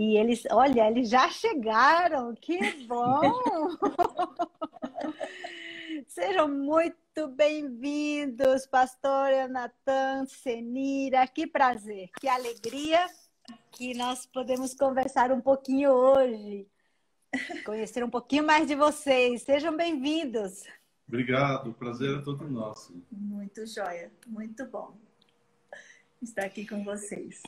E eles, olha, eles já chegaram, que bom! Sejam muito bem-vindos, pastor Natan, Senira, que prazer, que alegria que nós podemos conversar um pouquinho hoje, conhecer um pouquinho mais de vocês. Sejam bem-vindos. Obrigado, o prazer é todo nosso. Muito joia, muito bom estar aqui com vocês.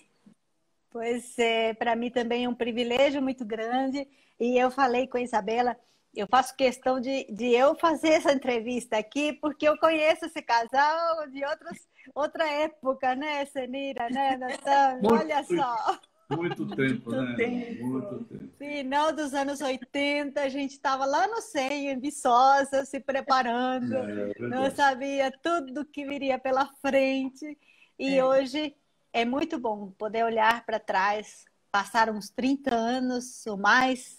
Pois é, para mim também é um privilégio muito grande. E eu falei com a Isabela, eu faço questão de, de eu fazer essa entrevista aqui, porque eu conheço esse casal de outros, outra época, né, Senira, né, Natan? Olha só. Muito tempo, muito né? Tempo. Muito tempo. Final dos anos 80, a gente estava lá no 100, em Viçosa, se preparando. É, é não sabia tudo que viria pela frente. E é. hoje é muito bom poder olhar para trás, passar uns 30 anos ou mais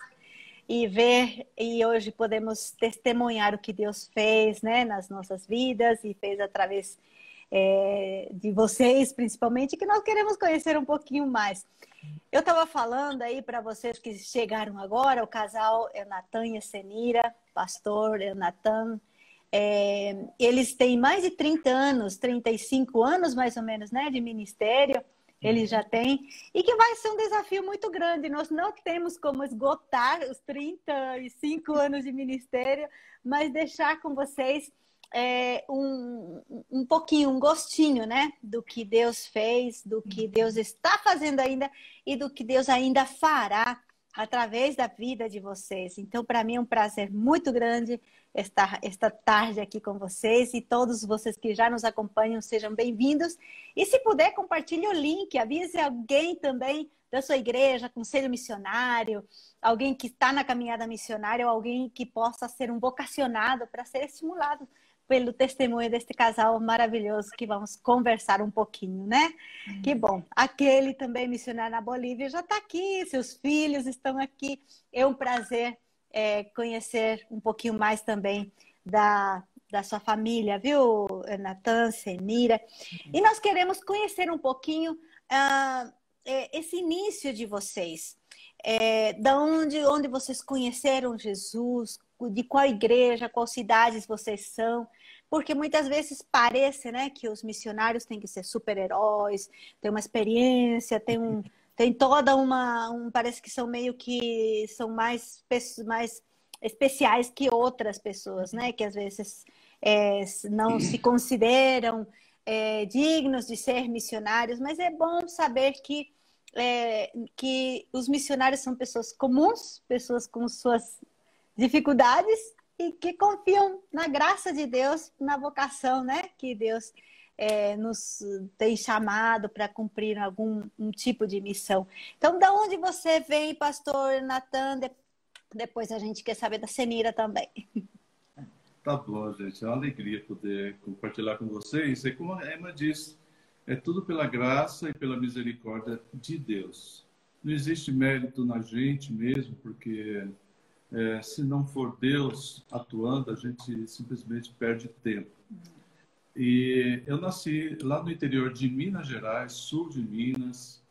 e ver e hoje podemos testemunhar o que Deus fez, né, nas nossas vidas e fez através é, de vocês, principalmente, que nós queremos conhecer um pouquinho mais. Eu estava falando aí para vocês que chegaram agora, o casal Natan e Senira, pastor Natan, é, eles têm mais de 30 anos, 35 anos mais ou menos, né, de ministério, eles já têm, e que vai ser um desafio muito grande. Nós não temos como esgotar os 35 anos de ministério, mas deixar com vocês é, um, um pouquinho, um gostinho, né, do que Deus fez, do que Deus está fazendo ainda e do que Deus ainda fará através da vida de vocês. Então, para mim é um prazer muito grande estar esta tarde aqui com vocês e todos vocês que já nos acompanham sejam bem-vindos. E se puder, compartilhe o link, avise alguém também da sua igreja, conselho missionário, alguém que está na caminhada missionária ou alguém que possa ser um vocacionado para ser estimulado pelo testemunho deste casal maravilhoso que vamos conversar um pouquinho, né? Uhum. Que bom. Aquele também missionário na Bolívia já está aqui, seus filhos estão aqui. É um prazer é, conhecer um pouquinho mais também da, da sua família, viu, Natan, Senira? E nós queremos conhecer um pouquinho uh, esse início de vocês. É, da onde, onde vocês conheceram Jesus, de qual igreja, qual cidades vocês são, porque muitas vezes parece, né, que os missionários têm que ser super-heróis, tem uma experiência, tem um tem toda uma um, parece que são meio que são mais mais especiais que outras pessoas, né, que às vezes é, não se consideram é, dignos de ser missionários, mas é bom saber que é, que os missionários são pessoas comuns, pessoas com suas dificuldades e que confiam na graça de Deus, na vocação, né? Que Deus é, nos tem chamado para cumprir algum um tipo de missão. Então, da onde você vem, pastor Natan? De, depois a gente quer saber da Senira também. Tá bom, gente. É uma alegria poder compartilhar com vocês. E como a Emma disse, é tudo pela graça e pela misericórdia de Deus. Não existe mérito na gente mesmo, porque é, se não for Deus atuando, a gente simplesmente perde tempo. E eu nasci lá no interior de Minas Gerais, sul de Minas.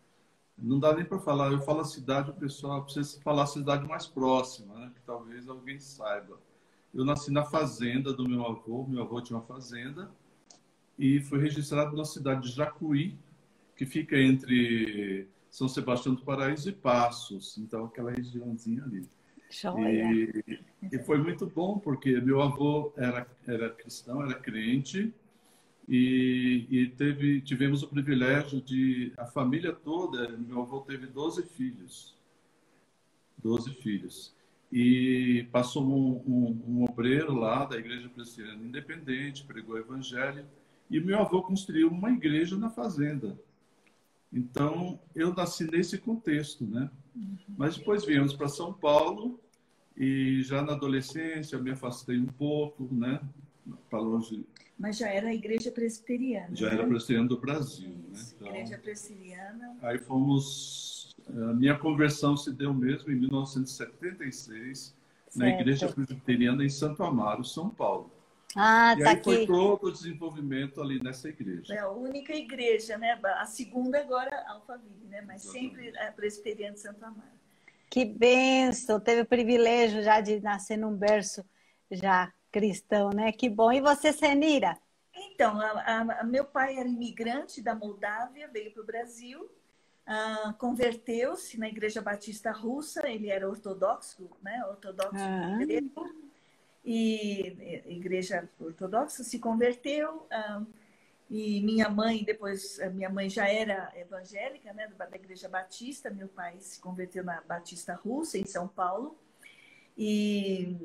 Não dá nem para falar, eu falo a cidade, o pessoal precisa falar a cidade mais próxima, né? que talvez alguém saiba. Eu nasci na fazenda do meu avô, meu avô tinha uma fazenda, e fui registrado na cidade de Jacuí, que fica entre São Sebastião do Paraíso e Passos, então aquela regiãozinha ali. E, e, foi muito bom, porque meu avô era, era cristão, era crente, e, e, teve, tivemos o privilégio de, a família toda, meu avô teve 12 filhos. 12 filhos. E passou um, um, um obreiro lá da Igreja Presbiteriana Independente, pregou o Evangelho, e meu avô construiu uma igreja na fazenda. Então, eu nasci nesse contexto, né? Uhum. Mas depois viemos para São Paulo e já na adolescência eu me afastei um pouco, né? Para longe. Mas já era a igreja presbiteriana. Já né? era presbiteriana do Brasil, né? Então, igreja presbiteriana. Aí fomos. A minha conversão se deu mesmo em 1976 certo. na igreja presbiteriana em Santo Amaro, São Paulo. Ah, e tá aí aqui. foi todo o desenvolvimento ali nessa igreja. É a única igreja, né? A segunda agora, Alphaville, né? Mas sempre a Presbiteriana de Santo Amaro. Que benção! Teve o privilégio já de nascer num berço já cristão, né? Que bom. E você, Senira? Então, a, a, meu pai era imigrante da Moldávia, veio para o Brasil, uh, converteu-se na Igreja Batista Russa, ele era ortodoxo, né? Ortodoxo Ah. grego, e Igreja Ortodoxa se converteu. Uh, e minha mãe, depois, minha mãe já era evangélica, né, da Igreja Batista. Meu pai se converteu na Batista Russa, em São Paulo. E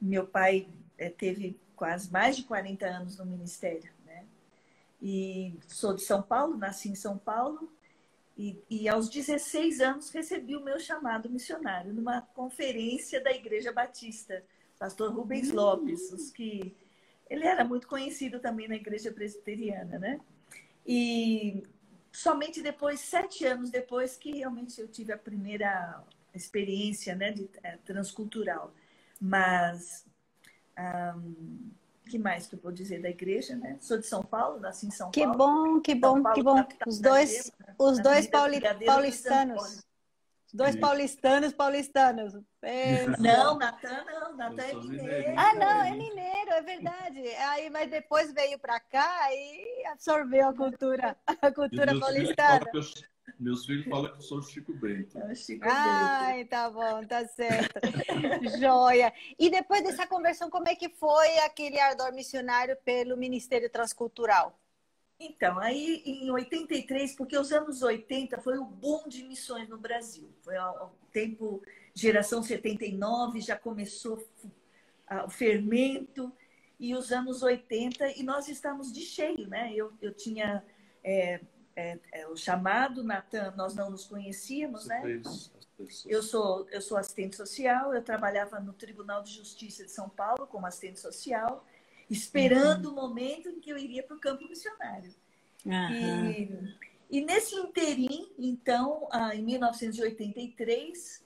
meu pai eh, teve quase mais de 40 anos no ministério, né? E sou de São Paulo, nasci em São Paulo. E, e aos 16 anos recebi o meu chamado missionário numa conferência da Igreja Batista, pastor Rubens Lopes, os que ele era muito conhecido também na igreja presbiteriana, né? E somente depois, sete anos depois, que realmente eu tive a primeira experiência né, de, é, transcultural. Mas, um, que mais que eu vou dizer da igreja, né? Sou de São Paulo, nasci em São que Paulo. Bom, que bom, Paulo, que bom. Os dois, Gema, os dois pauli, paulistanos. Os dois paulistanos, paulistanos. Pensa. Não, Natan não, Natan é mineiro. mineiro. Ah, não, é mineiro, é verdade. Aí, mas depois veio para cá e absorveu a cultura, a cultura paulistana. que eu- meus filhos falam que eu sou Chico Bento. É o Chico Bento. Ai, tá bom, tá certo. Joia. E depois dessa conversão, como é que foi aquele ardor missionário pelo Ministério Transcultural? Então, aí em 83, porque os anos 80 foi o boom de missões no Brasil. Foi o tempo, geração 79, já começou o fermento, e os anos 80, e nós estamos de cheio, né? Eu, eu tinha é, é, é, o chamado, Natan, nós não nos conhecíamos, Você né? fez. Eu sou, eu sou assistente social, eu trabalhava no Tribunal de Justiça de São Paulo como assistente social, esperando o momento em que eu iria para o campo missionário. E, e nesse interim, então, ah, em 1983,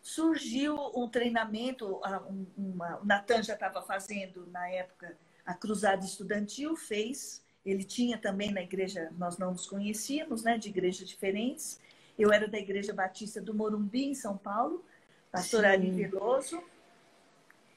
surgiu um treinamento, ah, um- uma- o Natan já estava fazendo, na época, a Cruzada Estudantil, fez, ele tinha também na igreja, nós não nos conhecíamos, né, de igrejas diferentes, eu era da Igreja Batista do Morumbi, em São Paulo, pastor Sim. Ari Veloso,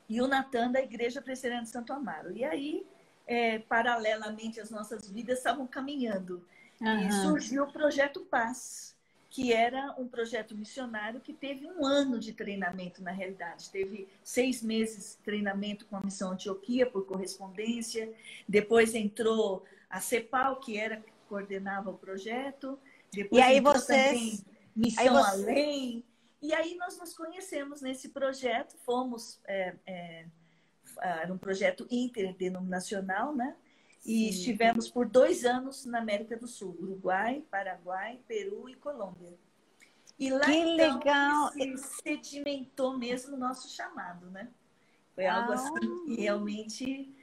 e o Natan da Igreja Presbiteriana de Santo Amaro. E aí, é, paralelamente, as nossas vidas estavam caminhando. E Aham. surgiu o Projeto Paz, que era um projeto missionário que teve um ano de treinamento, na realidade. Teve seis meses de treinamento com a Missão Antioquia, por correspondência. Depois entrou a CEPAL, que era coordenava o projeto. Depois E aí entrou vocês- Missão você- Além. E aí nós nos conhecemos nesse projeto, fomos... é, é, era um projeto interdenominacional, né? E Sim. estivemos por dois anos na América do Sul, Uruguai, Paraguai, Peru e Colômbia. E lá Que então legal! se sedimentou mesmo o nosso chamado, né? Foi algo Ah. assim que realmente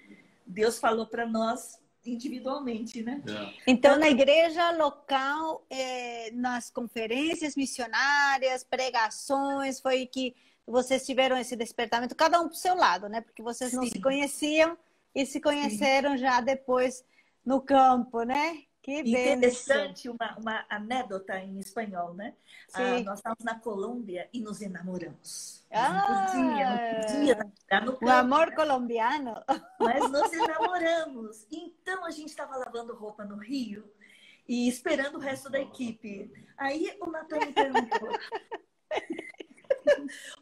Deus falou para nós individualmente, né? É. Então, na igreja local, eh, nas conferências missionárias, pregações, foi que vocês tiveram esse despertamento, cada um pro seu lado, né? Porque vocês não Sim. se conheciam e se conheceram já depois no campo, né? Que. Interessante, uma, uma anedota em espanhol, né? Ah, nós estávamos na Colômbia e nos enamoramos. Ah! Podia, não podia namorar no O campo, amor né? colombiano. Mas nos enamoramos. Então a gente estava lavando roupa no Rio e esperando o resto da equipe. Aí o Natan me perguntou.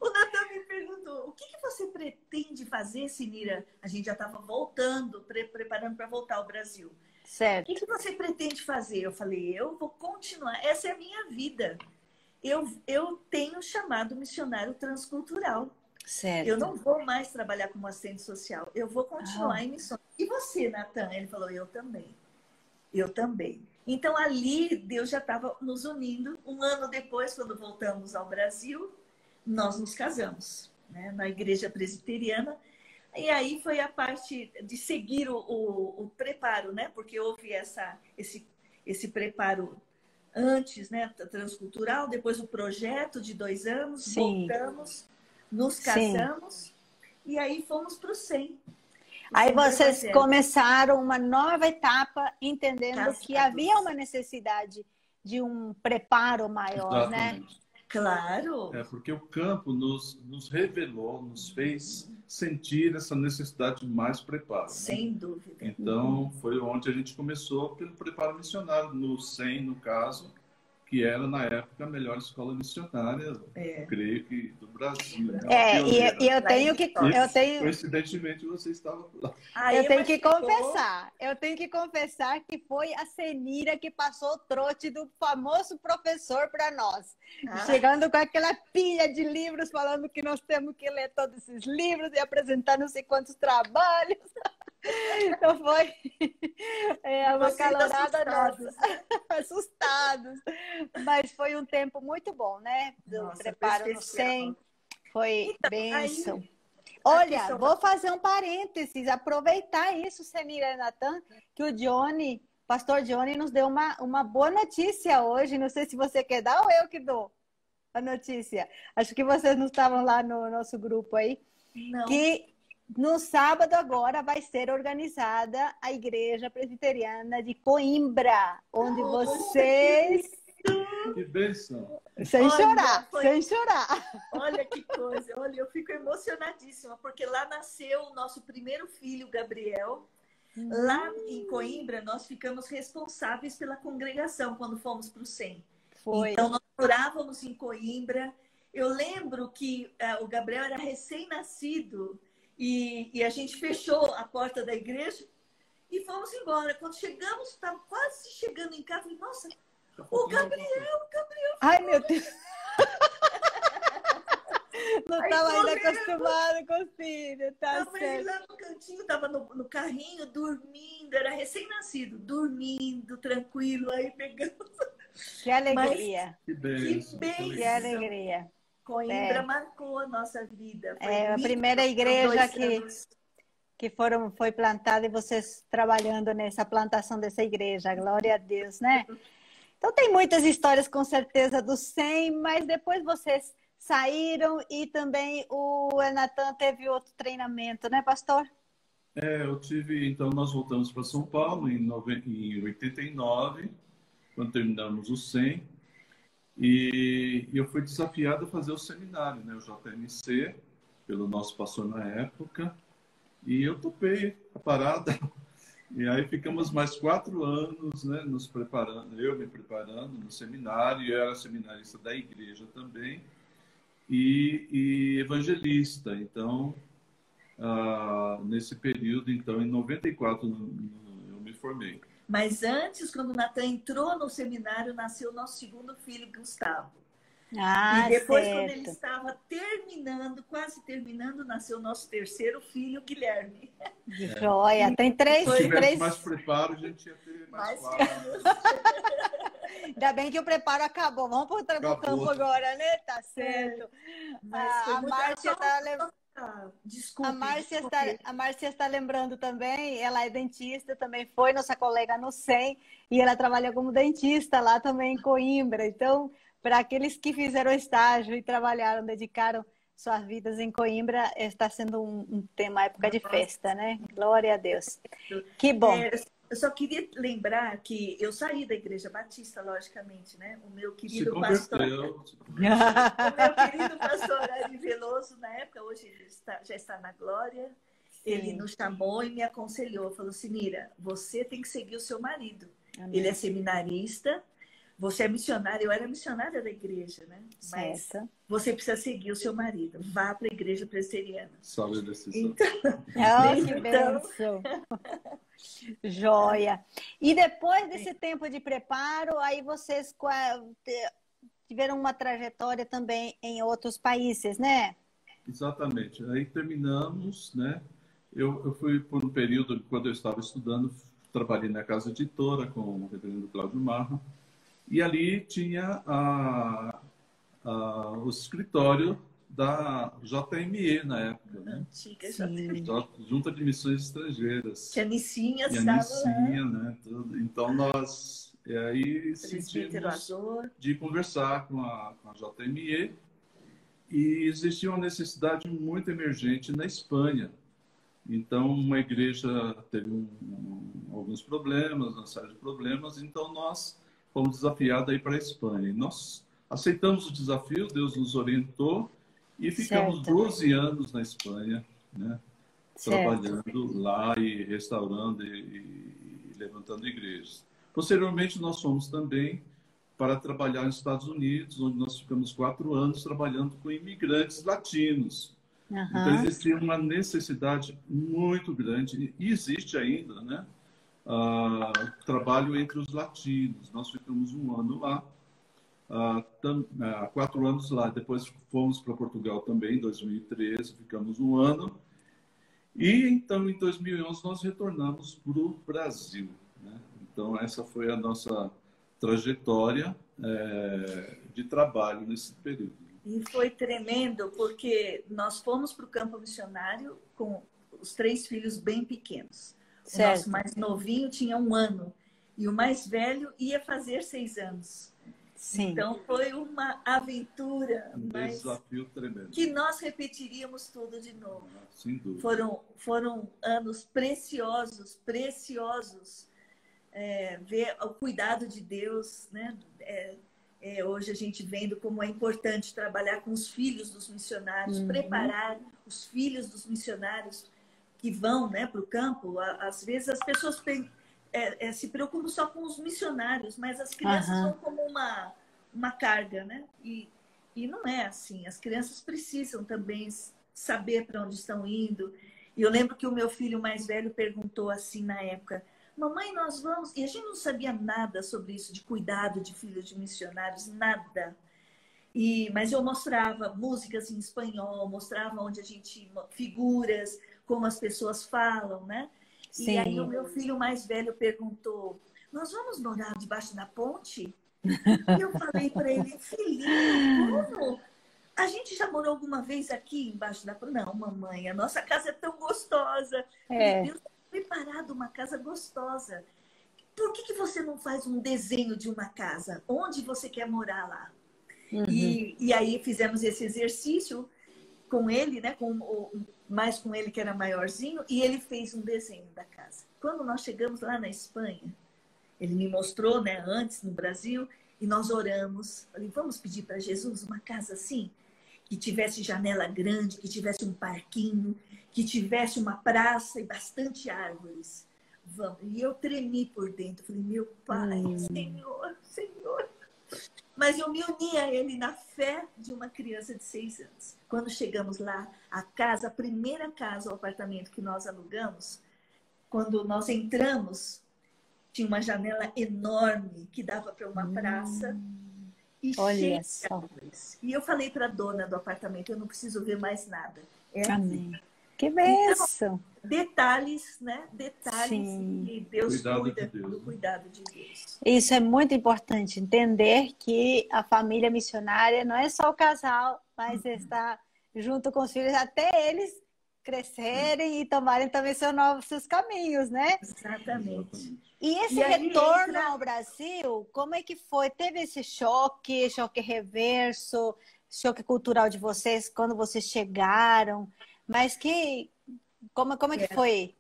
o Natan me perguntou: o que, que você pretende fazer, Sinira? A gente já estava voltando, pre- preparando para voltar ao Brasil. O Certo. que, que você pretende fazer? Eu falei: eu vou continuar. Essa é a minha vida. Eu, eu tenho chamado missionário transcultural. Certo. Eu não vou mais trabalhar como assistente social. Eu vou continuar Ah. em missões. E você, Natan? Ele falou, eu também. Eu também. Então, ali, Deus já estava nos unindo. Um ano depois, quando voltamos ao Brasil, nós nos casamos, né? na igreja presbiteriana. E aí foi a parte de seguir o, o, o preparo, né? Porque houve essa, esse, esse preparo antes, né? Transcultural, depois o projeto de dois anos, Sim. voltamos, nos Sim. casamos e aí fomos para o 100. Aí vocês começaram uma nova etapa, entendendo que havia uma necessidade de um preparo maior, né? Exatamente. né? Claro. É porque o campo nos, nos revelou, nos fez sentir essa necessidade de mais preparo. Né? Sem né? dúvida. Então, foi onde a gente começou pelo preparo missionário, no SEM, no caso, que era na época a melhor escola missionária, é. creio que do Brasil. Né? É, e, e, eu tenho que eu tenho coincidentemente você estava lá. Aí eu tenho que ficou... confessar, eu tenho que confessar que foi a Senira que passou o trote do famoso professor para nós, ah. chegando com aquela pilha de livros falando que nós temos que ler todos esses livros e apresentar não sei quantos trabalhos. Então foi é, uma calorada nossa. assustados. Mas foi um tempo muito bom, né? Do nossa, preparo no 100. Foi então, bênção. Aí... Olha, vou fazer um parênteses, aproveitar isso, Senira e Natan, que o Johnny, pastor Johnny, nos deu uma, uma boa notícia hoje. Não sei se você quer dar ou eu que dou a notícia. Acho que vocês não estavam lá no nosso grupo aí. Não. Que no sábado agora vai ser organizada a Igreja Presbiteriana de Coimbra, onde oh, vocês. Que bênção! Sem olha, chorar, foi... sem chorar. Olha que coisa, olha, eu fico emocionadíssima, porque lá nasceu o nosso primeiro filho, Gabriel. Hum. Lá em Coimbra, nós ficamos responsáveis pela congregação quando fomos para o SEM. Foi. Então, nós morávamos em Coimbra. Eu lembro que uh, o Gabriel era recém-nascido e, e a gente fechou a porta da igreja e fomos embora. Quando chegamos, estava quase chegando em casa, falei, nossa, o Gabriel, o Gabriel. Ai, meu Deus. Não estava ainda acostumado com o filho, tá Tava certo. lá no cantinho, estava no, no, carrinho, dormindo, era recém-nascido, dormindo, tranquilo, aí pegamos. Que alegria. Mas, que bem. Que, que alegria. Coimbra é. marcou a nossa vida. Foi é a primeira igreja que, que foram, foi plantada e vocês trabalhando nessa plantação dessa igreja. Glória a Deus, né? Então tem muitas histórias com certeza do 100, mas depois vocês saíram e também o Natan teve outro treinamento, né, pastor? É, eu tive, então nós voltamos para São Paulo em, nove, em 89, quando terminamos o 100. E, eu fui desafiado a fazer o seminário, né, o JMC, pelo nosso pastor na época, e eu topei a parada. E aí ficamos mais quatro anos, né, nos preparando, eu me preparando no seminário, eu era seminarista da igreja também, e, e evangelista. Então, ah, nesse período, então, em 94, eu me formei. Mas antes, quando o Natan entrou no seminário, nasceu o nosso segundo filho, Gustavo. Ah, e depois, certo. quando ele estava terminando, quase terminando, nasceu o nosso terceiro filho, Guilherme. Joia. Tem três. Se tivesse três... mais preparo, a gente ia ter mais, mais Ainda bem que o preparo acabou. Vamos para o campo agora, né? Tá certo. É, a, a Márcia está levando. Desculpe, a Márcia, está, a Márcia está lembrando também, ela é dentista, também foi nossa colega no SEM, e ela trabalha como dentista lá também em Coimbra. Então, para aqueles que fizeram estágio e trabalharam, dedicaram suas vidas em Coimbra, está sendo um, um tema, época de festa, né? Glória a Deus. Que bom. É, eu só queria lembrar que eu saí da Igreja Batista, logicamente, né? O meu querido pastor. o meu querido pastor Ari Veloso, na época, hoje ele está, já está na glória. Sim. Ele nos chamou e me aconselhou, falou: Sinira, você tem que seguir o seu marido. Amém. Ele é seminarista, você é missionária, eu era missionária da igreja, né? Mas certo. você precisa seguir o seu marido. Vá para a igreja presbiteriana. Salve a decisão. Então, oh, que então... bênção. Joia. E depois desse tempo de preparo, aí vocês tiveram uma trajetória também em outros países, né? Exatamente. Aí terminamos, né? Eu, eu fui por um período, quando eu estava estudando, trabalhei na casa editora com o reverendo Cláudio Marra e ali tinha a, a, o escritório da JME na época. Né? Antiga JME. Junta de Missões Estrangeiras. Que a Nicinha estava Nicinha, né? Tudo. Então nós e aí sentimos de conversar com a, com a JME e existia uma necessidade muito emergente na Espanha Então, uma igreja teve um, um, alguns problemas, uma série de problemas, então nós fomos desafiados a ir para a Espanha. E nós aceitamos o desafio, Deus nos orientou e ficamos certo. 12 anos na Espanha, né? trabalhando lá e restaurando e, e, levantando igrejas. Posteriormente, nós fomos também para trabalhar nos Estados Unidos, onde nós ficamos quatro anos trabalhando com imigrantes latinos. Uhum. Então, existia uma necessidade muito grande, e existe ainda, né? Uh, trabalho entre os latinos. Nós ficamos um ano lá, uh, uh, quatro anos lá. Depois fomos para Portugal também, em 2013, ficamos um ano. E então, em 2011, nós retornamos para o Brasil. Né? Então, essa foi a nossa trajetória é, de trabalho nesse período. E foi tremendo, porque nós fomos para o campo missionário com os três filhos bem pequenos. O nosso mais novinho tinha um ano e o mais velho ia fazer seis anos. Sim. Então foi uma aventura, um desafio tremendo. que nós repetiríamos tudo de novo. Ah, sem dúvida. Foram foram anos preciosos, preciosos. É, ver o cuidado de Deus, né? É, é, hoje a gente vendo como é importante trabalhar com os filhos dos missionários, uhum. preparar os filhos dos missionários que vão, né, para o campo. Às vezes as pessoas é, é, se preocupam só com os missionários, mas as crianças uhum. vão como uma, uma carga, né? E, e não é assim. As crianças precisam também saber para onde estão indo. E eu lembro que o meu filho mais velho perguntou assim na época: Mamãe, nós vamos. E a gente não sabia nada sobre isso, de cuidado de filhos de missionários, nada. E, mas eu mostrava músicas em espanhol, mostrava onde a gente. figuras, como as pessoas falam, né? Sim. E aí o meu filho mais velho perguntou: Nós vamos morar debaixo da ponte? E eu falei para ele: Filhinho, como? A gente já morou alguma vez aqui embaixo da ponte? Não, mamãe, a nossa casa é tão gostosa. É. Deus preparado uma casa gostosa. Por que, que você não faz um desenho de uma casa? Onde você quer morar lá? Uhum. E, e aí fizemos esse exercício com ele, né? Com o, mais com ele que era maiorzinho, e ele fez um desenho da casa. Quando nós chegamos lá na Espanha, ele me mostrou, né, antes no Brasil, e nós oramos. Falei, vamos pedir para Jesus uma casa assim, que tivesse janela grande, que tivesse um parquinho, que tivesse uma praça e bastante árvores. Vamos. E eu tremi por dentro. Falei, meu pai, hum. Senhor, Senhor. Mas eu me uni a ele na fé de uma criança de seis anos. Quando chegamos lá, a casa, a primeira casa, o apartamento que nós alugamos, quando nós entramos, tinha uma janela enorme que dava para uma praça. Hum, e olha só. E eu falei para a dona do apartamento, eu não preciso ver mais nada. É Amém. Assim. Que bênção! Então, detalhes, né? Detalhes Sim. que Deus cuidado cuida de Deus. do cuidado de Deus. Isso é muito importante, entender que a família missionária não é só o casal, mas uhum. está junto com os filhos, até eles crescerem e tomarem também seus novos seus caminhos, né? Exatamente. E esse e retorno entra... ao Brasil, como é que foi? Teve esse choque, choque reverso, choque cultural de vocês quando vocês chegaram? Mas que como como é que é. foi?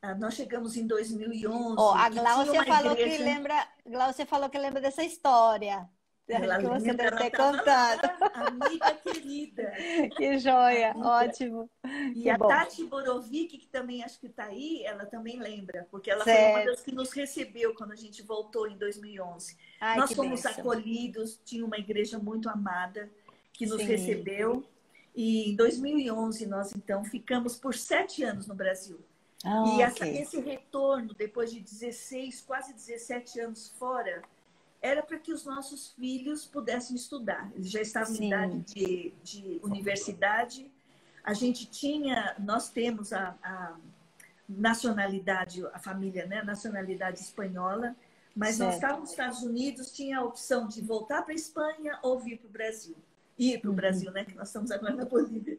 Ah, nós chegamos em 2011. Oh, a Glaucia falou igreja... que lembra, Glaucia falou que lembra dessa história. Ela que você deve ter contado. amiga querida. Que joia, amiga. ótimo. E que a bom. Tati Borovic, que também acho que está aí, ela também lembra, porque ela certo. foi uma das que nos recebeu quando a gente voltou em 2011. Ai, Nós fomos acolhidos, tinha uma igreja muito amada que nos Sim. recebeu. E em 2011 nós então ficamos por sete anos no Brasil. Ah, e essa, okay. esse retorno, depois de 16, quase 17 anos fora, era para que os nossos filhos pudessem estudar. Eles já estavam Sim. em idade de, de, universidade. A gente tinha, nós temos a, a nacionalidade, a família, né, nacionalidade espanhola, mas certo. nós estávamos nos Estados Unidos, tinha a opção de voltar para a Espanha ou vir para o Brasil. Ir para o uhum. Brasil, né, que nós estamos agora na Bolívia.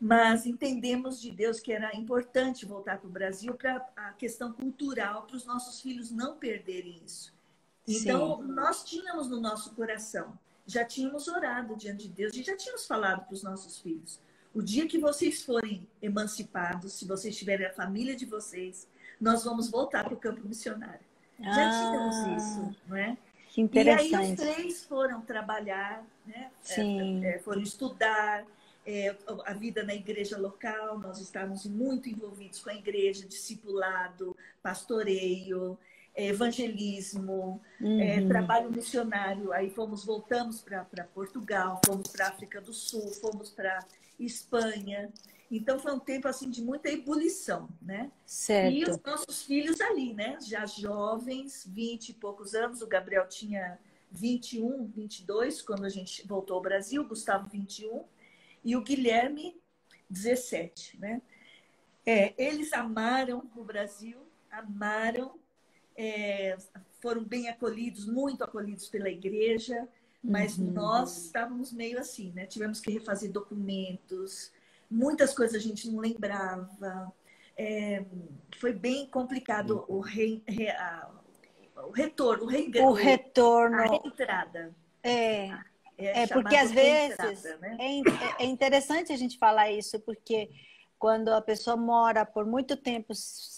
Mas entendemos de Deus que era importante voltar para o Brasil para a questão cultural, para os nossos filhos não perderem isso. Então, Sim. nós tínhamos no nosso coração, já tínhamos orado diante de Deus e já tínhamos falado para os nossos filhos. o dia que vocês forem emancipados, se vocês tiverem a família de vocês, nós vamos voltar para o campo missionário. Já ah, tínhamos isso, não é? Que interessante. E aí os três foram trabalhar, né? Sim. É, é, foram estudar é, a vida na igreja local. Nós estávamos muito envolvidos com a igreja, discipulado, pastoreio, é, evangelismo, é, uhum. trabalho missionário. Aí fomos, voltamos para Portugal, fomos para África do Sul, fomos para Espanha. Então foi um tempo assim de muita ebulição, né? Certo. E os nossos filhos ali, né? Já jovens, 20 e poucos anos, o Gabriel tinha 21, 22 quando a gente voltou ao Brasil, o Gustavo 21 e o Guilherme 17, né? É, eles amaram o Brasil, amaram, é, foram bem acolhidos, muito acolhidos pela igreja, mas uhum. nós estávamos meio assim, né? Tivemos que refazer documentos, muitas coisas a gente não lembrava. É, foi bem complicado o, re, re, a, o retorno, o, re, o retorno, a entrada. É, é, é porque às vezes né? É, é, é interessante a gente falar isso, porque quando a pessoa mora por muito tempo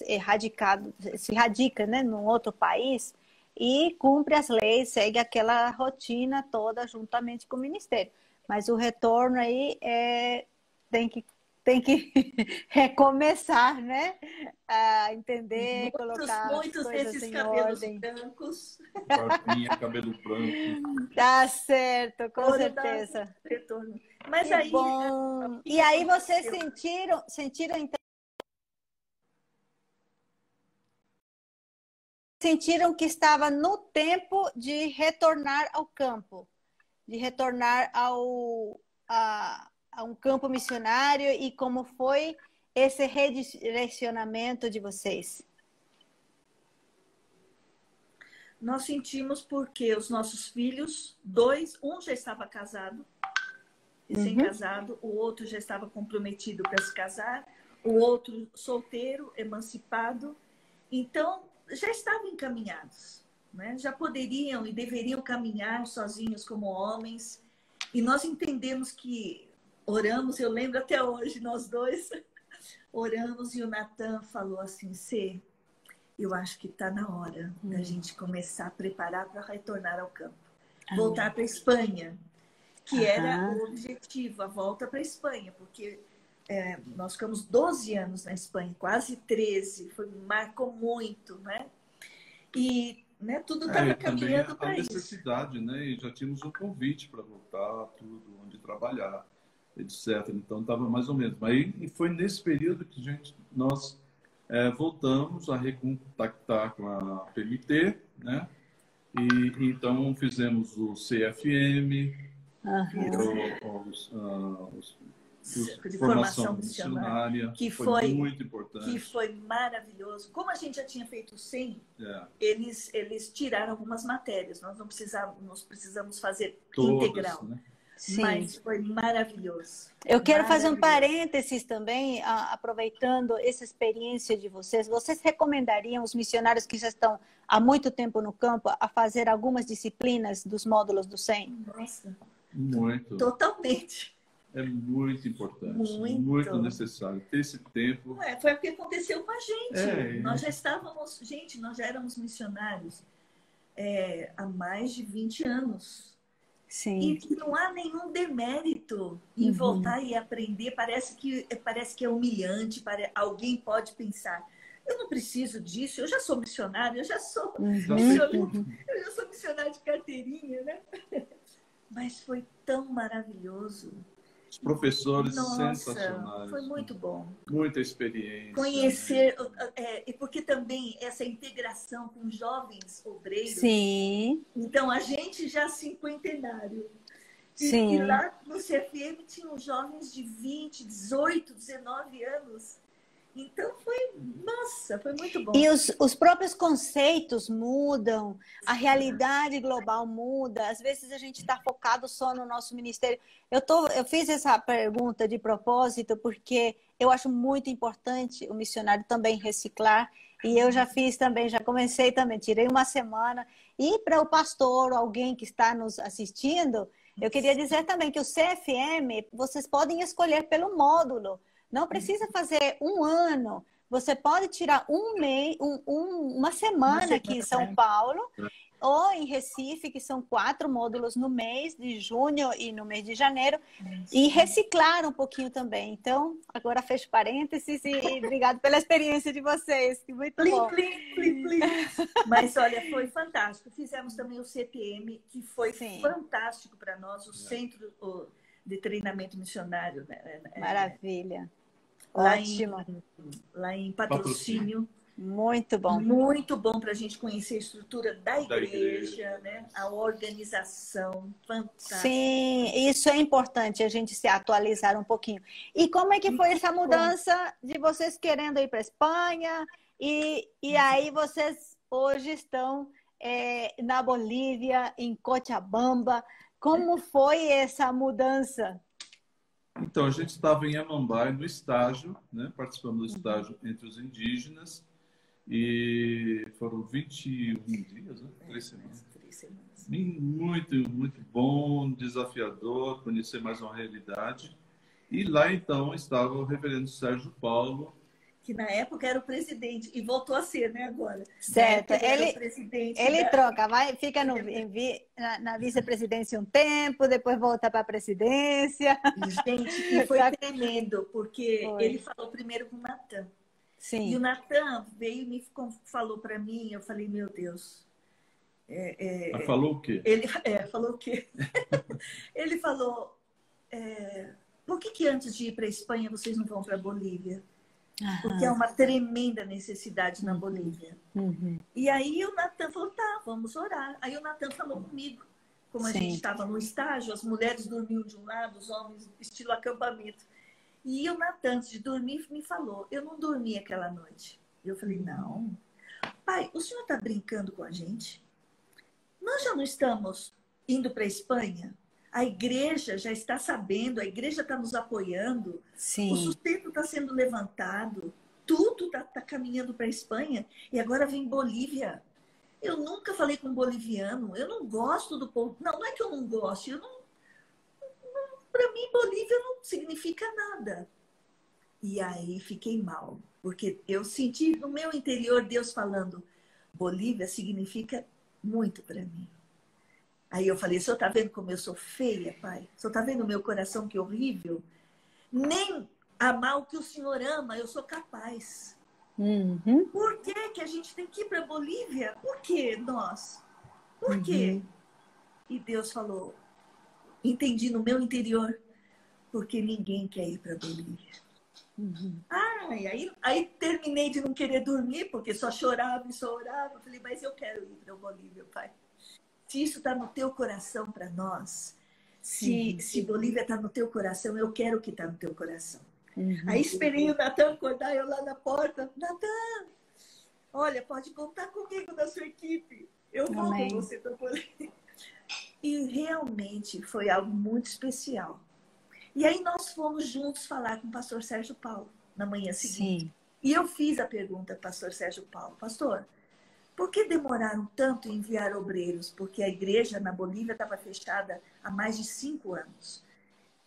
erradicado, se radica né, num outro país, e cumpre as leis, segue aquela rotina toda juntamente com o ministério. Mas o retorno aí é, tem que tem que recomeçar, né? A entender, muitos, colocar muitos desses em cabelos ordem. brancos. Barbinha, cabelo branco. Tá certo, com Toda certeza. Retorno. Mas Que aí, bom. E aí vocês sentiram, sentiram então sentiram que estava no tempo de retornar ao campo, de retornar ao, a um campo missionário e como foi esse redirecionamento de vocês? nós sentimos porque os nossos filhos, dois, um já estava casado, recém-casado, uhum. o outro já estava comprometido para se casar, o outro solteiro, emancipado. Então, já estavam encaminhados, né? já poderiam e deveriam caminhar sozinhos como homens. E nós entendemos que oramos, eu lembro até hoje, nós dois oramos e o Natan falou assim: Cê, eu acho que está na hora hum. da gente começar a preparar para retornar ao campo. Voltar para a Espanha, que era o objetivo, a volta para a Espanha, porque é, nós ficamos 12 anos na Espanha, quase 13, foi, marcou muito, né? E né, tudo estava é, caminhando para isso. A necessidade, né? E já tínhamos um convite para voltar, tudo, onde trabalhar, etc. Então estava mais ou menos. Aí e foi nesse período que gente, nós é, voltamos a recontactar com a PMT, né? E então fizemos o CFM, uhum. os, uh, os de formação missionária, que foi, foi, muito importante. Que foi maravilhoso. Como a gente já tinha feito 100, é. eles, eles tiraram algumas matérias. Nós não precisamos, nós precisamos fazer Todas, integral. Né? Sim. Mas foi maravilhoso. Eu quero fazer um parênteses também, aproveitando essa experiência de vocês. Vocês recomendariam os missionários que já estão há muito tempo no campo a fazer algumas disciplinas dos módulos do SEM? Nossa. Muito. Totalmente. É muito importante, muito, muito necessário ter esse tempo. Ué, foi o que aconteceu com a gente. É, nós já estávamos, gente, nós já éramos missionários é, há mais de 20 anos. Sim. E não há nenhum demérito em uhum. voltar e aprender. Parece que, parece que é humilhante, para, alguém pode pensar. Eu não preciso disso, eu já sou missionário, eu já sou, uhum. eu já sou missionário de carteirinha, né? Mas foi tão maravilhoso os professores Nossa, sensacionais. Foi muito bom. Muita experiência. Conhecer, é, porque também essa integração com jovens obreiros. Sim. Então, a gente já cinquentenário. E, Sim. e lá no CFM tinham jovens de 20, 18, 19 anos então foi, nossa, foi muito bom. E os, os próprios conceitos mudam, a realidade global muda. Às vezes a gente está focado só no nosso ministério. Eu, tô, eu fiz essa pergunta de propósito porque eu acho muito importante o missionário também reciclar. E eu já fiz também, já comecei também, tirei uma semana. E para o pastor, alguém que está nos assistindo, Eu queria dizer também que o CFM, vocês podem escolher pelo módulo. Não precisa fazer um ano. Você pode tirar um mês, um, um, uma semana aqui em São Paulo ou em Recife, que são quatro módulos no mês de junho e no mês de janeiro, e reciclar um pouquinho também. Então, agora fecho parênteses e, e obrigado pela experiência de vocês, que muito plim, bom. Plim, plim, plim. Mas olha, foi fantástico. Fizemos também o CPM, que foi Sim. fantástico para nós, o Centro de Treinamento Missionário. Né? Lá. Em, lá em patrocínio. Muito bom. Muito bom para a gente conhecer a estrutura da igreja, da igreja, né? a organização. Fantástica. Sim, isso é importante, a gente se atualizar um pouquinho. E como é que foi essa mudança de vocês querendo ir para a Espanha e, e aí vocês hoje estão é, na Bolívia, em Cochabamba. Como foi essa mudança? Então, a gente estava em Amambai no estágio, né? participando do estágio entre os indígenas, e foram 21 dias, né? Três semanas. Muito, muito bom, desafiador, conhecer mais uma realidade. E lá então estava o reverendo Sérgio Paulo, que na época era o presidente e voltou a ser, né, agora. Certo. Ele, ele da... troca, vai, fica no, na, na vice-presidência um tempo, depois volta para a presidência. Gente, e foi tremendo, porque foi. ele falou primeiro com o Natan. Sim. E o Natan veio e me falou para mim, eu falei, meu Deus. É, é, falou o quê? Ele é, falou o quê? ele falou, é, por que, que antes de ir para a Espanha vocês não vão para a Bolívia? Porque é uma tremenda necessidade na Bolívia. Uhum. E aí o Natan falou, tá, vamos orar. Aí o Natan falou comigo, como Sim. a gente estava no estágio, as mulheres dormiam de um lado, os homens estilo acampamento. E o Natan, antes de dormir, me falou, eu não dormi aquela noite. Eu falei, não. Pai, o senhor está brincando com a gente? Nós já não estamos indo para a Espanha? A igreja já está sabendo, a igreja está nos apoiando, Sim. o sustento está sendo levantado, tudo está tá caminhando para a Espanha e agora vem Bolívia. Eu nunca falei com boliviano, eu não gosto do povo. Não, não é que eu não gosto, eu não. não para mim, Bolívia não significa nada. E aí fiquei mal, porque eu senti no meu interior Deus falando: Bolívia significa muito para mim. Aí eu falei, o senhor está vendo como eu sou feia, pai? O senhor está vendo o meu coração que horrível? Nem amar o que o senhor ama, eu sou capaz. Uhum. Por que, que a gente tem que ir para Bolívia? Por que nós? Por uhum. quê? E Deus falou, entendi no meu interior, porque ninguém quer ir para Bolívia. Uhum. Ai, aí, aí terminei de não querer dormir, porque só chorava e só orava. Falei, mas eu quero ir para Bolívia, pai se isso está no teu coração para nós, se, se Bolívia está no teu coração, eu quero que está no teu coração. Uhum. Aí esperei o Natan acordar, eu lá na porta, Natan, olha, pode contar comigo na sua equipe. Eu vou Amém. com você para Bolívia. E realmente foi algo muito especial. E aí nós fomos juntos falar com o pastor Sérgio Paulo na manhã seguinte. Sim. E eu fiz a pergunta ao pastor Sérgio Paulo, pastor, por que demoraram tanto em enviar obreiros? Porque a igreja na Bolívia estava fechada há mais de cinco anos.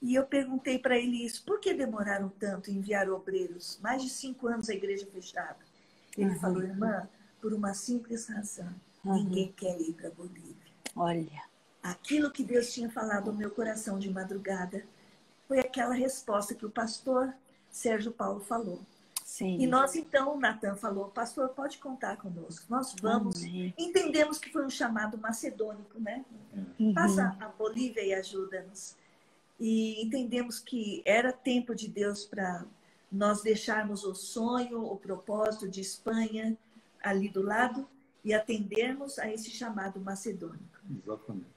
E eu perguntei para ele isso: por que demoraram tanto em enviar obreiros? Mais de cinco anos a igreja fechada. Ele uhum. falou, irmã, por uma simples razão: uhum. ninguém quer ir para a Bolívia. Olha. Aquilo que Deus tinha falado ao meu coração de madrugada foi aquela resposta que o pastor Sérgio Paulo falou. Sim. E nós, então, o Natan falou, pastor, pode contar conosco. Nós vamos. Amém. Entendemos que foi um chamado macedônico, né? Uhum. Passa a Bolívia e ajuda-nos. E entendemos que era tempo de Deus para nós deixarmos o sonho, o propósito de Espanha ali do lado e atendermos a esse chamado macedônico. Exatamente.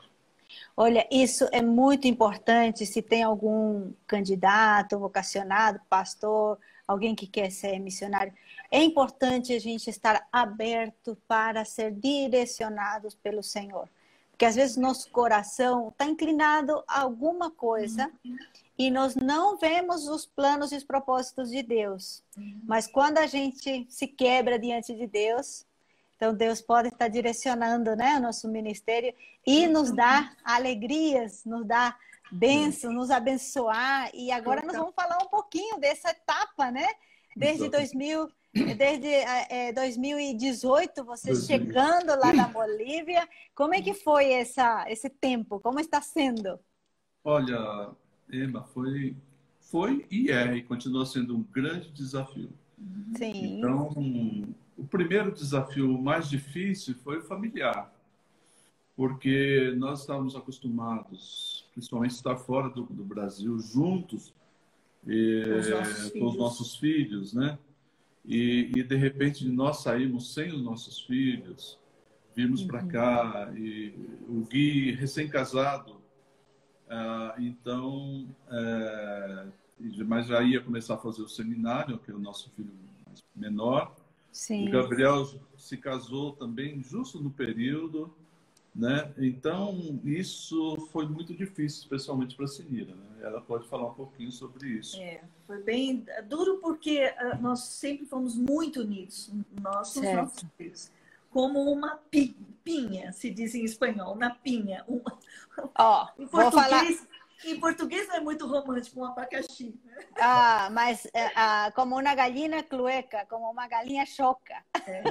Olha, isso é muito importante. Se tem algum candidato, vocacionado, pastor, alguém que quer ser missionário, é importante a gente estar aberto para ser direcionados pelo Senhor. Porque às vezes nosso coração está inclinado a alguma coisa uhum. e nós não vemos os planos e os propósitos de Deus. Uhum. Mas quando a gente se quebra diante de Deus, Então, Deus pode estar direcionando né, o nosso ministério e nos dar alegrias, nos dar bênçãos, nos abençoar. E agora nós vamos falar um pouquinho dessa etapa, né? Desde 2000, desde é, 2018, você chegando lá na Bolívia. Como é que foi essa, esse tempo? Como está sendo? Olha, Emma, foi, foi e é, e continua sendo um grande desafio. Sim. Então, o primeiro desafio mais difícil foi o familiar, porque nós estávamos acostumados, principalmente estar fora do, do Brasil, juntos e, os com os nossos filhos, né? E, e, de repente nós saímos sem os nossos filhos, vimos uhum. para cá e o Gui recém-casado, ah, então, é, mas já ia começar a fazer o seminário, que é o nosso filho menor. Sim. O Gabriel se casou também justo no período, né? Então, isso foi muito difícil, especialmente para a Sinira, né? Ela pode falar um pouquinho sobre isso. É, foi bem duro porque uh, nós sempre fomos muito unidos, nós somos nossos filhos, como uma pinha, se diz em espanhol, na pinha. Um... Ó, oh, em português, vou falar em português não é muito romântico um abacaxi. Né? Ah, mas ah, como uma galinha clueca, como uma galinha choca. É.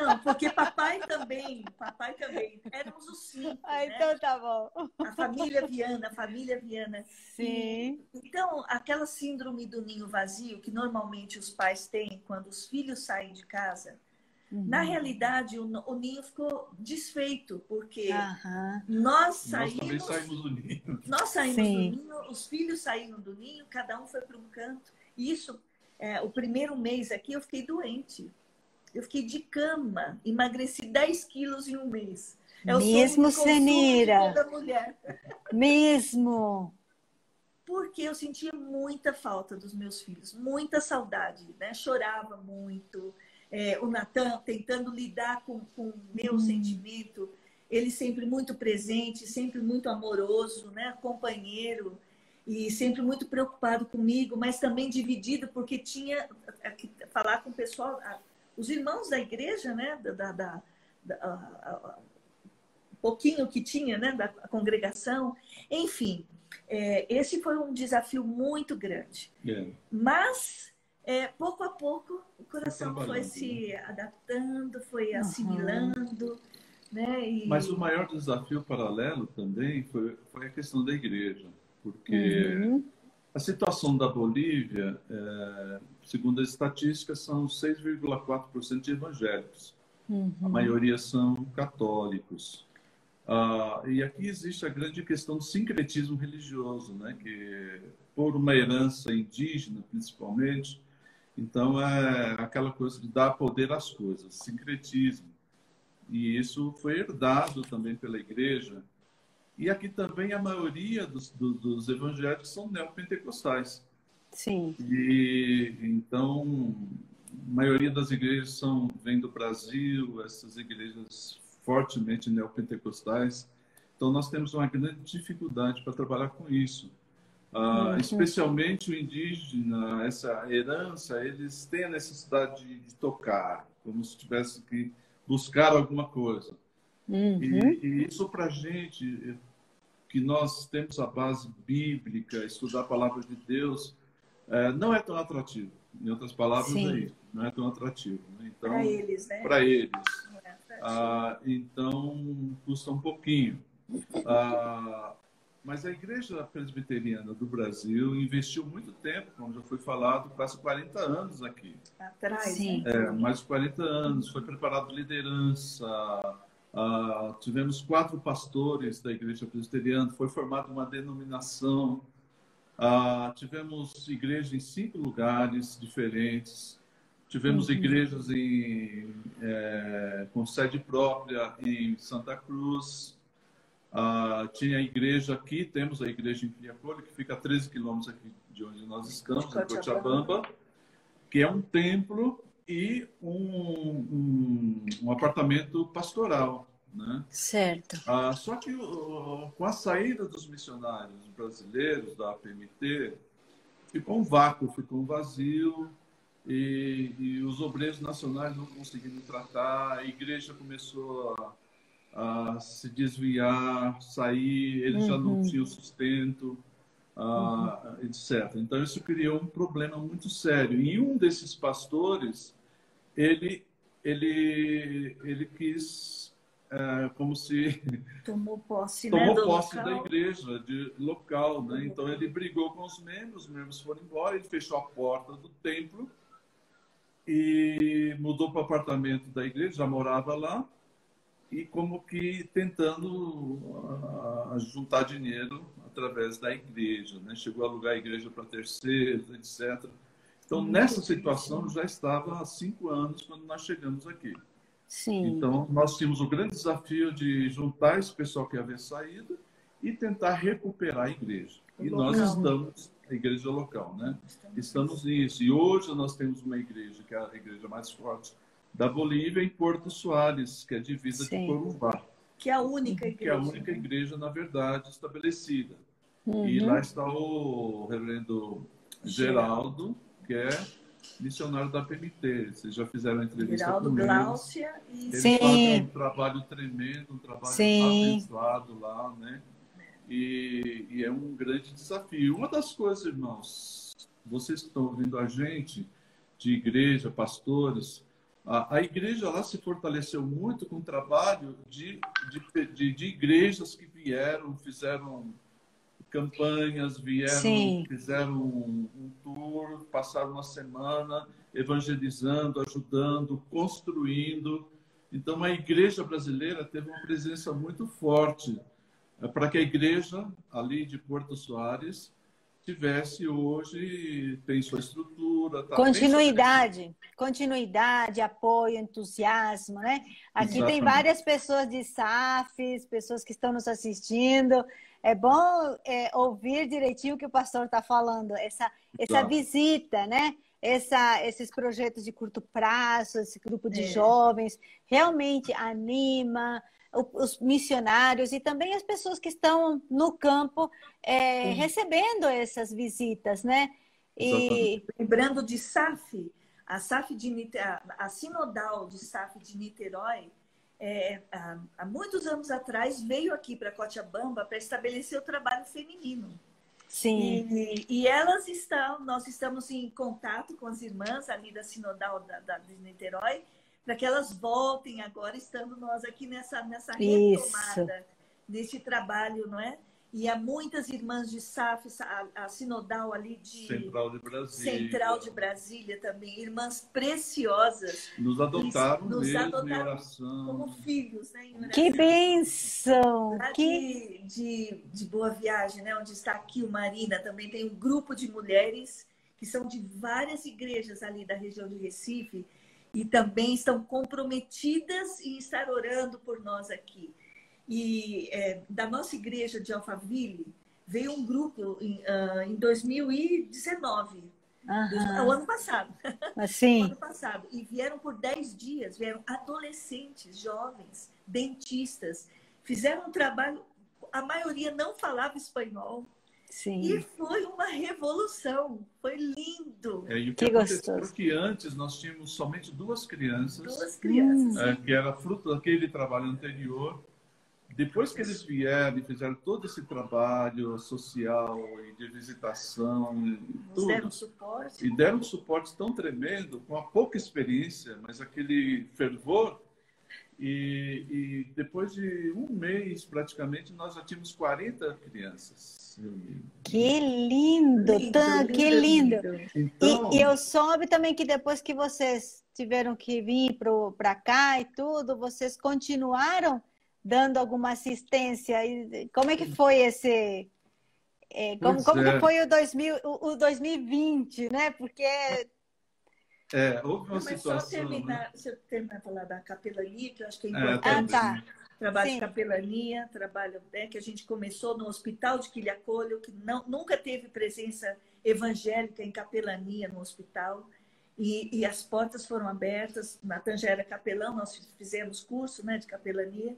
Não, porque papai também, papai também. Éramos os cinco. Ah, né? então tá bom. A família Viana, a família Viana. Sim. E, então, aquela síndrome do ninho vazio que normalmente os pais têm quando os filhos saem de casa, Uhum. Na realidade, o, o, ninho ficou desfeito, porque uhum. nós saímos. Nós saímos do ninho. Nós saímos Sim. do ninho, os filhos saíram do ninho, cada um foi para um canto. E isso, é, o primeiro mês aqui, eu fiquei doente. Eu fiquei de cama, emagreci 10 quilos em um mês. É Mesmo, Senira. Mesmo. Porque eu sentia muita falta dos meus filhos, muita saudade, né? Chorava muito é, o Natan tentando lidar com o meu hum. sentimento, ele sempre muito presente, sempre muito amoroso, né? companheiro, e sempre muito preocupado comigo, mas também dividido, porque tinha que falar com o pessoal, os irmãos da igreja, né? da, da, da um pouquinho que tinha né? da congregação, enfim. É, esse foi um desafio muito grande. É. Mas é, pouco a pouco o coração foi se né? adaptando, foi assimilando. Uhum. Né? E... Mas o maior desafio paralelo também foi, foi a questão da igreja, porque uhum. a situação da Bolívia, é, segundo as estatísticas, são 6,4% de evangélicos. Uhum. A maioria são católicos. Ah, e aqui existe a grande questão do sincretismo religioso, né? que por uma herança indígena, principalmente, então, é aquela coisa de dar poder às coisas, sincretismo. E isso foi herdado também pela igreja. E aqui também a maioria dos, dos, dos evangélicos são neopentecostais. Sim. E então, a maioria das igrejas são, vem do Brasil, essas igrejas fortemente neopentecostais. Então, nós temos uma grande dificuldade para trabalhar com isso. Uh, especialmente o indígena, essa herança, eles têm a necessidade de, de tocar, como se tivesse que buscar alguma coisa. Uhum. E, e, isso para a gente, que nós temos a base bíblica, estudar a palavra de Deus, é, não é tão atrativo. Em outras palavras, é isso, não é tão atrativo. Né? Então, para eles, né? Para eles. É ah, então, custa um pouquinho. Ah, mas a Igreja Presbiteriana do Brasil investiu muito tempo, como já foi falado, quase 40 anos aqui. Atrás, Sim. Né? É, mais de 40 anos. Foi preparado liderança. Uh, tivemos quatro pastores da Igreja Presbiteriana. Foi formada uma denominação. Uh, tivemos igreja em cinco lugares diferentes. Tivemos uhum. igrejas em, é, com sede própria em Santa Cruz, ah, tinha a igreja aqui, temos a igreja em Criapoli, que fica a 13 quilômetros aqui de onde nós estamos, em Cochabamba, que é um templo e um, um, um apartamento pastoral. Né? Certo. Ah, só que uh, com a saída dos missionários brasileiros da APMT, ficou um vácuo, ficou um vazio. e, e, os obreiros nacionais não conseguindo tratar, a igreja começou a, a se desviar, sair, eles uhum. já não uhum. tinham sustento, uh, uhum. etc. Então isso criou um problema muito sério. E um desses pastores, ele, ele, ele quis é, como se tomou posse, tomou né, posse da igreja de local, né? Então ele brigou com os membros, os membros foram embora, ele fechou a porta do templo e mudou para o apartamento da igreja, já morava lá e como que tentando uh, juntar dinheiro através da igreja, né? Chegou a alugar a igreja para terceiros, etc. Então nessa situação já estava há cinco anos quando nós chegamos aqui. Sim. Então, nós tínhamos o grande desafio de juntar esse pessoal que havia saído e tentar recuperar a igreja. E nós estamos, a igreja local, né? Estamos nisso. E hoje nós temos uma igreja, que é a igreja mais forte da Bolívia, em Porto Soares, que é divisa Sim. de Corumbá. Que é a única igreja. Que é a única igreja, na verdade, estabelecida. Uhum. E lá está o reverendo Geraldo, que é missionário da PMT. Vocês já fizeram entrevista Geraldo com Gláucia eles. E... Eles Sim. fazem um trabalho tremendo, um trabalho Sim. abençoado lá, né? E, e, é um grande desafio. Uma das coisas, irmãos, vocês que estão ouvindo a gente, de igreja, pastores, a, a igreja lá se fortaleceu muito com o trabalho de, de, de, de igrejas que vieram, fizeram campanhas, vieram, Sim. fizeram um, um, tour, passaram uma semana evangelizando, ajudando, construindo. Então, a igreja brasileira teve uma presença muito forte é, para que a igreja ali de Porto Soares tivesse hoje, tem sua estrutura. Tá continuidade, continuidade, apoio, entusiasmo, né? Aqui Exatamente. tem várias pessoas de SAFs, pessoas que estão nos assistindo, é bom é, ouvir direitinho o que o pastor está falando, essa, essa tá. visita, né? Essa, esses projetos de curto prazo, esse grupo de é. jovens, realmente anima os missionários e também as pessoas que estão no campo é, recebendo essas visitas, né? E... Lembrando de SAF, a SAF de a Sinodal de SAF de Niterói, é, há, há, muitos anos atrás, veio aqui para Cochabamba para estabelecer o trabalho feminino. Sim. E, e, elas estão, nós estamos em contato com as irmãs ali da Sinodal da, da de Niterói, para que elas voltem agora, estando nós aqui nessa, nessa retomada Isso. desse trabalho, não é? E há muitas irmãs de SAF, a, a Sinodal ali de Central de Brasília. Central de Brasília também, irmãs preciosas. Nos adotaram nos mesmo adotaram em oração. como filhos, né? Que bênção! Que... De, de, de Boa Viagem, né? Onde está aqui o Marina, também tem um grupo de mulheres que são de várias igrejas ali da região de Recife e também estão comprometidas em estar orando por nós aqui. E é, da nossa igreja de Alphaville veio um grupo em, uh, em 2019, uhum. o ano passado. Assim. ano passado. E vieram por 10 dias, vieram adolescentes, jovens, dentistas, fizeram um trabalho. A maioria não falava espanhol. Sim. E foi uma revolução. Foi lindo. É, e o que, que gostoso. que antes nós tínhamos somente duas crianças. Duas crianças. É, que era fruto daquele trabalho anterior depois que eles vieram e fizeram todo esse trabalho social e de visitação e tudo, deram suporte. e deram um suporte tão tremendo, com a pouca experiência, mas aquele fervor, e, e, depois de um mês, praticamente, nós já tínhamos 40 crianças. Que lindo, lindo tá, que lindo. Então, e, e, eu soube também que depois que vocês tiveram que vir para cá e tudo, vocês continuaram dando alguma assistência. Como é que foi esse. É, como, como é. que foi o, 2000, o, o 2020, né? Porque. É, houve uma Mas situação. Só terminar, né? se eu terminar de falar da capelania, que eu acho que é, é importante. Ah, tá. Trabalho Sim. de capelania, trabalho né, que a gente começou no hospital de Quilhacolho, que não, nunca teve presença evangélica em capelania no hospital. E, e as portas foram abertas. Natan já era capelão, nós fizemos curso né, de capelania.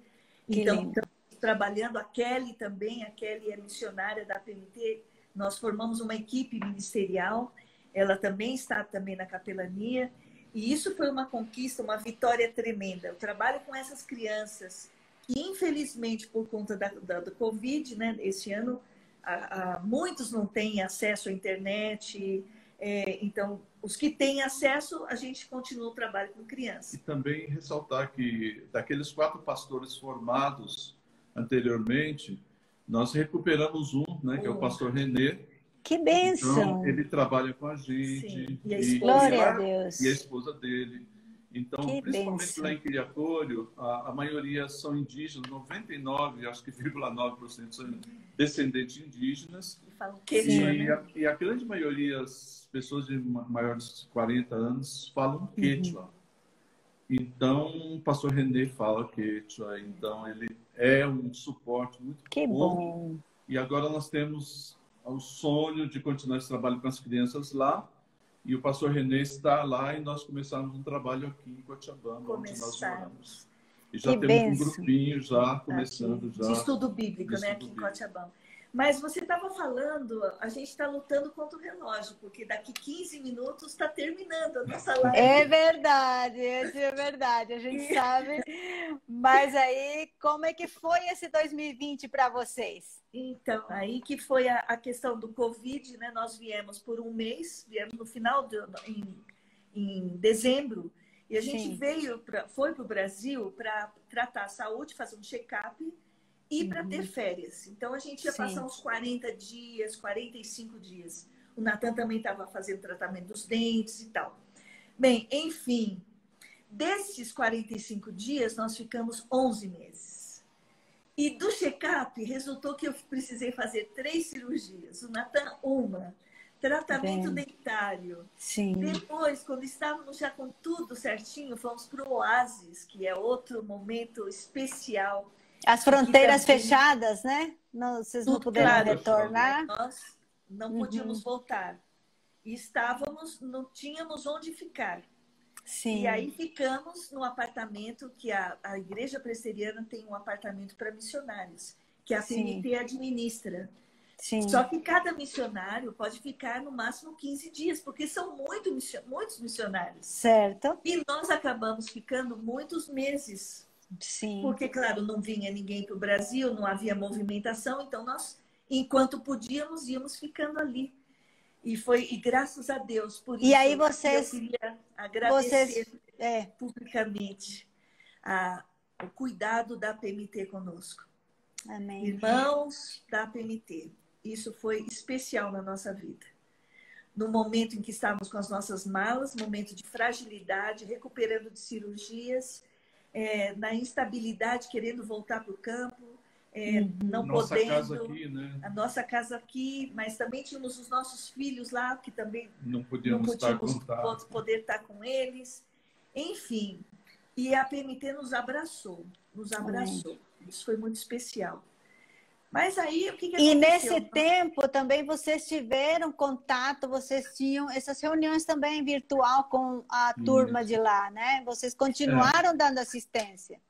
Então, trabalhando a Kelly também, a Kelly é missionária da PMT, nós formamos uma equipe ministerial ela também está também na capelania. E isso foi uma conquista, uma vitória tremenda. Eu trabalho com essas crianças que, infelizmente, por conta da, da do Covid, né, esse ano, a, a, muitos não têm acesso à internet. É, então, os que têm acesso, a gente continua o trabalho com crianças. E também ressaltar que, daqueles quatro pastores formados anteriormente, nós recuperamos um, né, que é o pastor Renê. Que bênção! Então, ele trabalha com a gente. Sim. E a esposa, e, a. E a esposa dele. Então, que principalmente benção. lá em Criatório, a, a, maioria são indígenas, 99, acho que 0,9% são descendentes indígenas. E quechua, e, né? a, e a grande maioria, as pessoas de maiores de 40 anos, falam quechua. Uhum. Então, o pastor René fala quechua, então ele é um suporte muito que bom. bom. E agora nós temos o sonho de continuar esse trabalho com as crianças lá, e o pastor Renê está lá e nós começamos um trabalho aqui em Cochabamba, onde nós moramos. E já que temos benção. um grupinho já começando aqui. já. De estudo bíblico, de né, estudo aqui bíblico. em Cochabamba. Mas você estava falando, a gente está lutando contra o relógio, porque daqui 15 minutos está terminando a nossa live. É verdade, é verdade, a gente sabe. Mas aí, como é que foi esse 2020 para vocês? Então, aí que foi a, a, questão do Covid, né? Nós viemos por um mês, viemos no final de em, em dezembro, e a gente Sim. veio, pra, foi para o Brasil para tratar a saúde, fazer um check-up e para ter férias. Então a gente ia Sim. passar uns 40 dias, 45 dias. O Natan também estava fazendo tratamento dos dentes e tal. Bem, enfim, desses 45 dias nós ficamos 11 meses. E do check-up resultou que eu precisei fazer três cirurgias. O Natan, uma. Tratamento Bem, dentário. Sim. Depois, quando estávamos já com tudo certinho, fomos para o Oasis, que é outro momento especial as fronteiras fechadas, né? Não, vocês não puderam claro, retornar. Nós não uhum. podíamos voltar. E estávamos, não tínhamos onde ficar. Sim. E aí ficamos no apartamento que a, a igreja presbiteriana tem um apartamento para missionários, que a CNT administra. Sim. Só que cada missionário pode ficar no máximo 15 dias, porque são muito, muitos missionários. Certo. E nós acabamos ficando muitos meses Sim. Porque, claro, não vinha ninguém para o Brasil, não havia movimentação, então nós, enquanto podíamos, íamos ficando ali. E foi, e graças a Deus por isso. E aí vocês. Eu queria agradecer vocês, é. publicamente a, o cuidado da PMT conosco. Amém. Irmãos da PMT. Isso foi especial na nossa vida. No momento em que estávamos com as nossas malas, momento de fragilidade, recuperando de cirurgias, é, na instabilidade, querendo voltar para o campo, é, uhum. não nossa podendo. Casa aqui, né? A nossa casa aqui, mas também tínhamos os nossos filhos lá, que também não podíamos, não podíamos estar poder estar com eles. Enfim, e a PMT nos abraçou, nos abraçou. Isso foi muito especial. Mas aí o que, que E nesse tempo também vocês tiveram contato, vocês tinham essas reuniões também virtual com a turma Isso. de lá, né? Vocês continuaram é. dando assistência.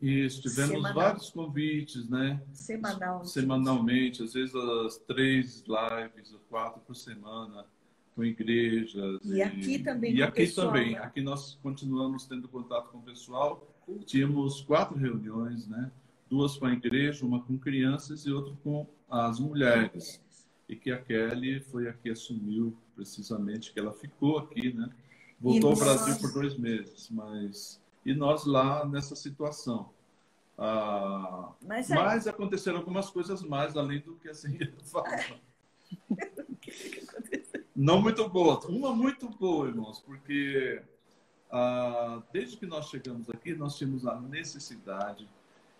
Isso, tivemos Semanal. vários convites, né? Semanal. Semanalmente, às vezes as três lives, quatro por semana, com igrejas. E, e aqui também. E aqui pessoal, também. Né? Aqui nós continuamos tendo contato com o pessoal. Tínhamos quatro reuniões, né? Duas com a igreja, uma com crianças e outra com as mulheres. E que a Kelly foi a que assumiu precisamente, que ela ficou aqui, né? Voltou ao Brasil por dois meses, mas... E nós lá nessa situação. Ah, mas, é... mas, aconteceram algumas coisas mais, além do que a senhora fala. Não muito boa. Uma muito boa, irmãos, porque ah, desde que nós chegamos aqui, nós tínhamos a necessidade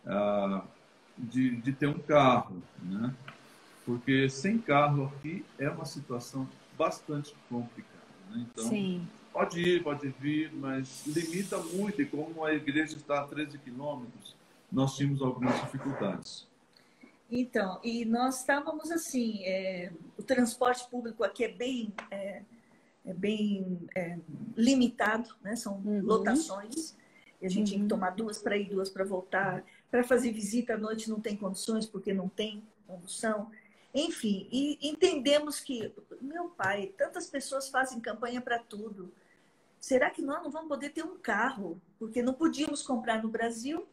ah, de, de ter um carro, né? Porque sem carro aqui é uma situação bastante complicada. Né? Então, Sim. pode ir, pode vir, mas limita muito. E como a igreja está a 13 quilômetros, nós tínhamos algumas dificuldades. Então, e nós estávamos assim, é, o transporte público aqui é bem, é, é bem é, limitado, né? são uhum. lotações, e a gente uhum. tem que uhum. tomar duas para ir, duas para voltar. Para fazer visita à noite não tem condições, porque não tem condução. Enfim, e entendemos que, meu pai, tantas pessoas fazem campanha para tudo. Será que nós não vamos poder ter um carro? Porque não podíamos comprar no Brasil.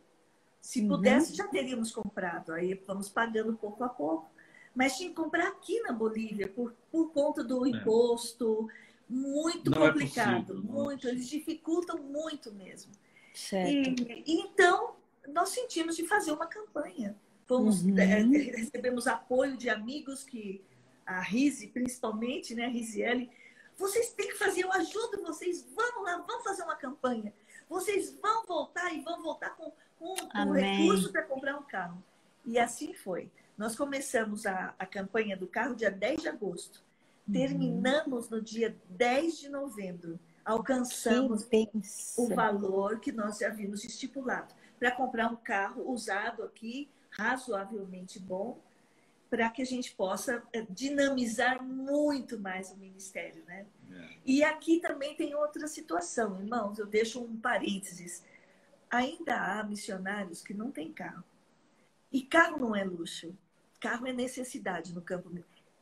Se uhum. pudesse, já teríamos comprado. Aí vamos pagando pouco a pouco. Mas tinha que comprar aqui na Bolívia, por, por conta do é. imposto. Muito não é complicado. É possível, muito. Eles dificultam muito mesmo. Certo. E, então, nós sentimos de fazer uma campanha. Fomos, uhum. é, recebemos apoio de amigos que a Rise, principalmente, né, a Risiele, vocês têm que fazer, eu ajudo vocês, vamos lá, vamos fazer uma campanha. Vocês vão voltar e vão voltar com, com, com recurso para comprar um carro. E assim foi. Nós começamos a, a campanha do carro dia 10 de agosto. Uhum. Terminamos no dia 10 de novembro. Alcançamos o valor que nós já havíamos estipulado para comprar um carro usado aqui, razoavelmente bom, para que a gente possa eh, dinamizar muito mais o ministério, né? É. E aqui também tem outra situação, irmãos, eu deixo um parênteses. Ainda há missionários que não têm carro. E carro não é luxo, carro é necessidade no campo.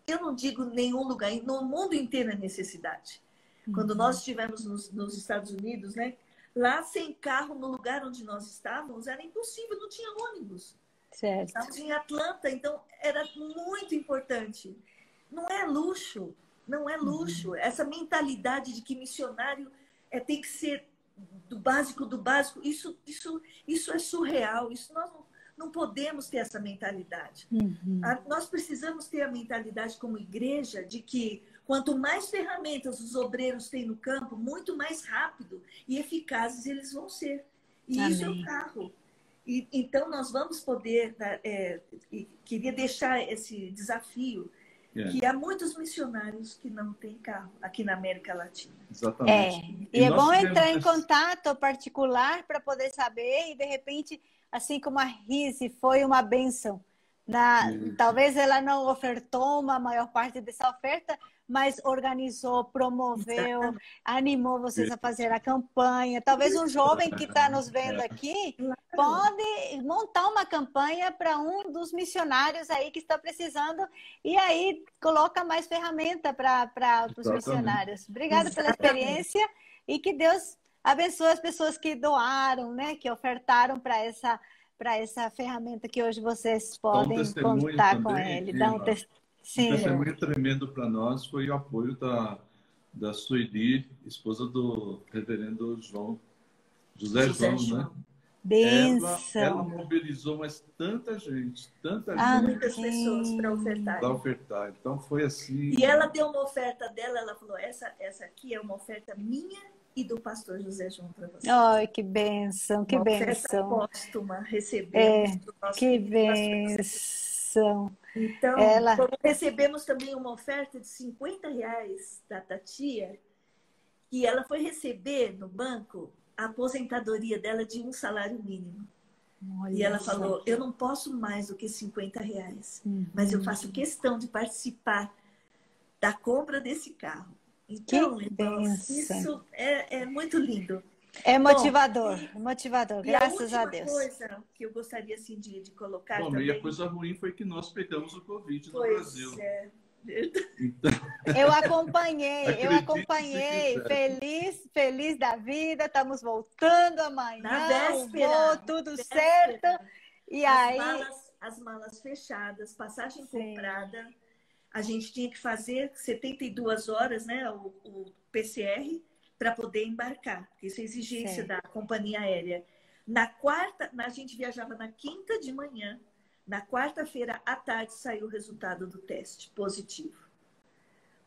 Eu não digo nenhum lugar, no mundo inteiro é necessidade. Quando uhum. nós estivemos nos, nos Estados Unidos, né? Lá, sem carro, no lugar onde nós estávamos, era impossível, não tinha ônibus. Certo. Estávamos em Atlanta, então era muito importante. Não é luxo, não é luxo. Uhum. Essa mentalidade de que missionário é, tem que ser do básico do básico, isso, isso, isso é surreal. Isso nós não, não podemos ter essa mentalidade. Uhum. A, nós precisamos ter a mentalidade como igreja de que Quanto mais ferramentas os obreiros têm no campo, muito mais rápido e eficazes eles vão ser. E Amém. isso é o carro. E, então, nós vamos poder. É, queria deixar esse desafio. É. Que há muitos missionários que não têm carro aqui na América Latina. Exatamente. É. E, e é bom entrar em contato particular para poder saber, e de repente, assim como a Rise foi uma benção, na, talvez ela não ofertou uma maior parte dessa oferta, mas organizou, promoveu, animou vocês a fazer a campanha. Talvez um jovem que está nos vendo aqui pode montar uma campanha para um dos missionários aí que está precisando e aí coloca mais ferramenta para os missionários. Obrigada pela experiência e que Deus abençoe as pessoas que doaram, né, que ofertaram para essa para essa ferramenta que hoje vocês podem contar também, com ele. Dá um testemunho Sim. Um testemunho tremendo para nós foi o apoio da, da Sueli, esposa do reverendo João, José, José João, né? Ela, ela, mobilizou mais tanta gente, tanta ah, gente. Muitas pessoas para ofertar. Para ofertar. Então foi assim. E ela deu uma oferta dela, ela falou: essa, essa aqui é uma oferta minha e do pastor José João para você. Ai, que benção, que uma benção. póstuma receber. É, que benção. Então, Ela... recebemos também uma oferta de 50 reais da Tatia, e ela foi receber no banco a aposentadoria dela de um salário mínimo. Olha e ela falou: Eu não posso mais do que 50 reais, uhum. mas eu faço questão de participar da compra desse carro. Então, irmãos, isso é, é muito lindo. É motivador, Bom, motivador, graças a, a Deus. coisa que eu gostaria assim, de, de colocar Bom, também... E a coisa ruim foi que nós pegamos o Covid no pois Brasil. É. Então... Eu acompanhei, eu acompanhei, feliz, feliz da vida, estamos voltando amanhã, Na véspera, vou, tudo véspera. certo. E as aí... Malas, as malas fechadas, passagem Sim. comprada, a gente tinha que fazer 72 horas, né, o, o PCR, para poder embarcar, porque isso é exigência certo. da companhia aérea. Na quarta, a gente viajava na quinta de manhã, na quarta-feira à tarde saiu o resultado do teste positivo.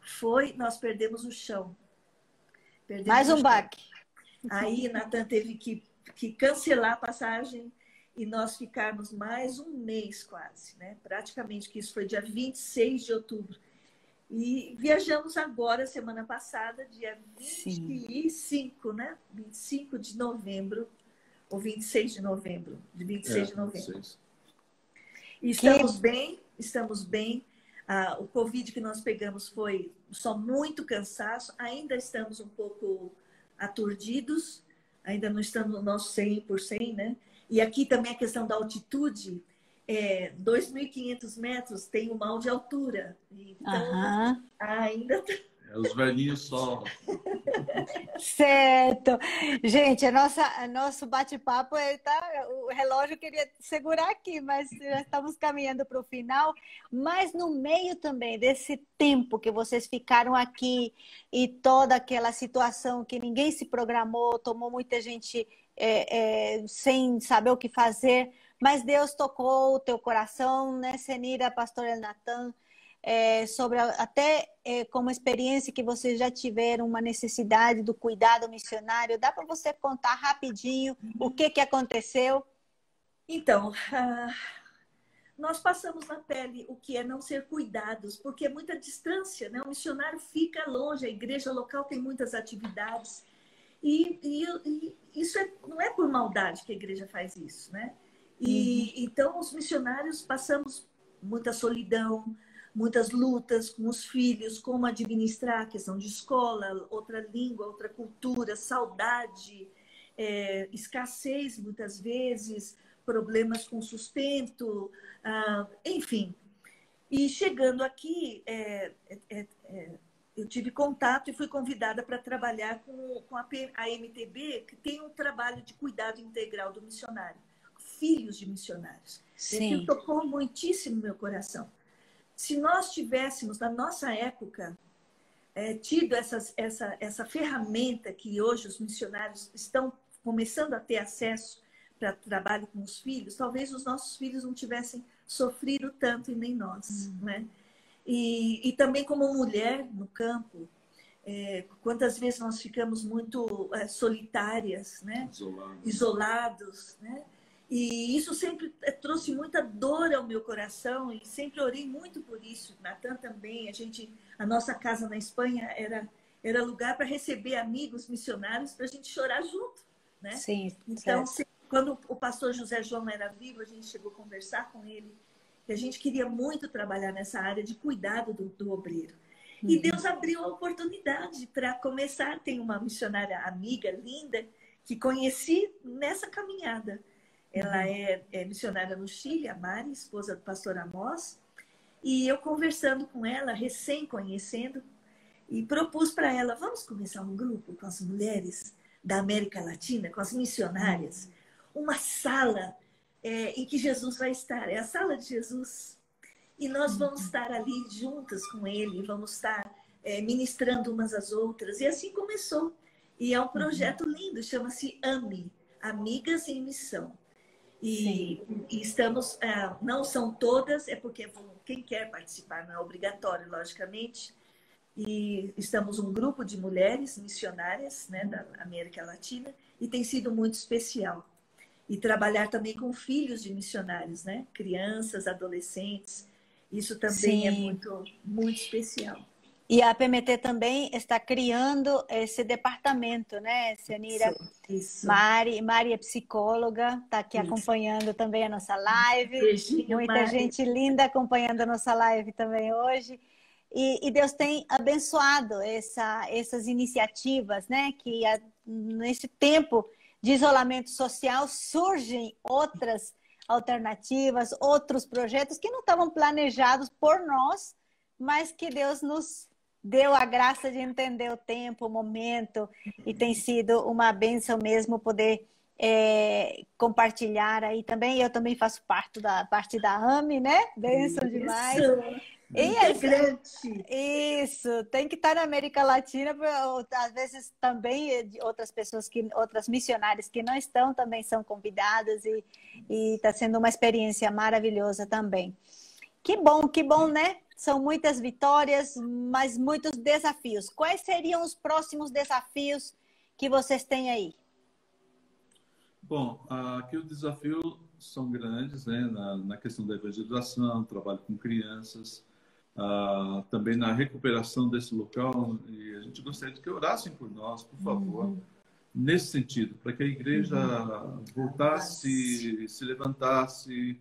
Foi, nós perdemos o chão. Perdemos Mais um baque. Aí Natan teve que, que cancelar a passagem e nós ficamos mais um mês quase, né? Praticamente que isso foi dia 26 de outubro. E viajamos agora, semana passada, dia 25, Sim. né? 25 de novembro, ou 26 de novembro, de 26 é, de novembro. 26. E estamos que... bem, estamos bem. Ah, o Covid que nós pegamos foi só muito cansaço, ainda estamos um pouco aturdidos, ainda não estamos no nosso 100%, né? E aqui também a questão da altitude, é, 2.500 metros tem um mal de altura. Então, ainda tá é os velhinhos só. certo. Gente, a nossa, nosso bate-papo, tá, o relógio queria segurar aqui, mas já estamos caminhando para o final. Mas no meio também desse tempo que vocês ficaram aqui e toda aquela situação que ninguém se programou, tomou muita gente é, é, sem saber o que fazer, mas Deus tocou o teu coração, né, Senira, pastor Natan? é, sobre a, até é, como experiência que vocês já tiveram uma necessidade do cuidado missionário. Dá para você contar rapidinho o que, que aconteceu? Então, uh, nós passamos na pele o que é não ser cuidados, porque é muita distância, né? O missionário fica longe, a igreja local tem muitas atividades. E, e, e isso é, não é por maldade que a igreja faz isso, né? E uhum. então os missionários passamos muita solidão, muitas lutas com os filhos, como administrar a questão de escola, outra língua, outra cultura, saudade, é, escassez muitas vezes, problemas com sustento, ah, enfim. E chegando aqui, é, é, é eu tive contato e fui convidada para trabalhar com, com a, a MTB, que tem um trabalho de cuidado integral do missionário, filhos de missionários. Sim. Isso tocou muitíssimo meu coração se nós tivéssemos, na nossa época, é, tido essas, essa, essa ferramenta que hoje os missionários estão começando a ter acesso para trabalho com os filhos, talvez os nossos filhos não tivessem sofrido tanto e nem nós, uhum. né? E, e também como mulher no campo, é, quantas vezes nós ficamos muito é, solitárias, né? Isolados. Isolados, né? E isso sempre eh, trouxe muita dor ao meu coração e sempre orei muito por isso. Natan também, a gente, a nossa casa na Espanha era era lugar para receber amigos missionários para a gente chorar junto, né? Sim. Então, quando o pastor José João era vivo, a gente chegou a conversar com ele que a gente queria muito trabalhar nessa área de cuidado do, do obreiro. Uhum. E Deus abriu a oportunidade para começar. Tem uma missionária amiga linda que conheci nessa caminhada ela uhum. é, é missionária no Chile, a Mari, esposa do pastor Amós. E eu conversando com ela, recém conhecendo, e propus para ela: vamos começar um grupo com as mulheres da América Latina, com as missionárias, uma sala é, em que Jesus vai estar. É a sala de Jesus. E nós vamos uhum. estar ali juntas com ele, vamos estar é, ministrando umas às outras. E assim começou. E é um uhum. projeto lindo, chama-se AME Amigas em Missão. E, e estamos, é, não são todas, é porque quem quer participar não é obrigatório, logicamente. E estamos um grupo de mulheres missionárias né, da América Latina e tem sido muito especial. E trabalhar também com filhos de missionários, né? crianças, adolescentes. Isso também é Sim. é muito, muito especial. E a PMT também está criando esse departamento, né, Cianira? Isso, isso. Mari, Mari é psicóloga, está aqui isso. acompanhando também a nossa live. Beijinho, Muita Mari. gente linda acompanhando a nossa live também hoje. E, e Deus tem abençoado essa, essas iniciativas, né? Que a, nesse tempo de isolamento social surgem outras alternativas, outros projetos que não estavam planejados por nós, mas que Deus nos deu a graça de entender o tempo, o momento, e tem sido uma benção mesmo poder é, compartilhar aí também. Eu também faço parte da parte da AME, né? Benção Isso. demais. E essa, isso, tem que estar na América Latina, às vezes também outras pessoas que, outras missionárias que não estão também são convidadas e está sendo uma experiência maravilhosa também. Que bom, que bom, né? São muitas vitórias, mas muitos desafios. Quais seriam os próximos desafios que vocês têm aí? Bom, aqui os desafios são grandes, né? Na, na questão da evangelização, trabalho com crianças, uh, também na recuperação desse local. E a gente gostaria de que orassem por nós, por favor, uhum. nesse sentido, para que a igreja uhum. voltasse, se levantasse,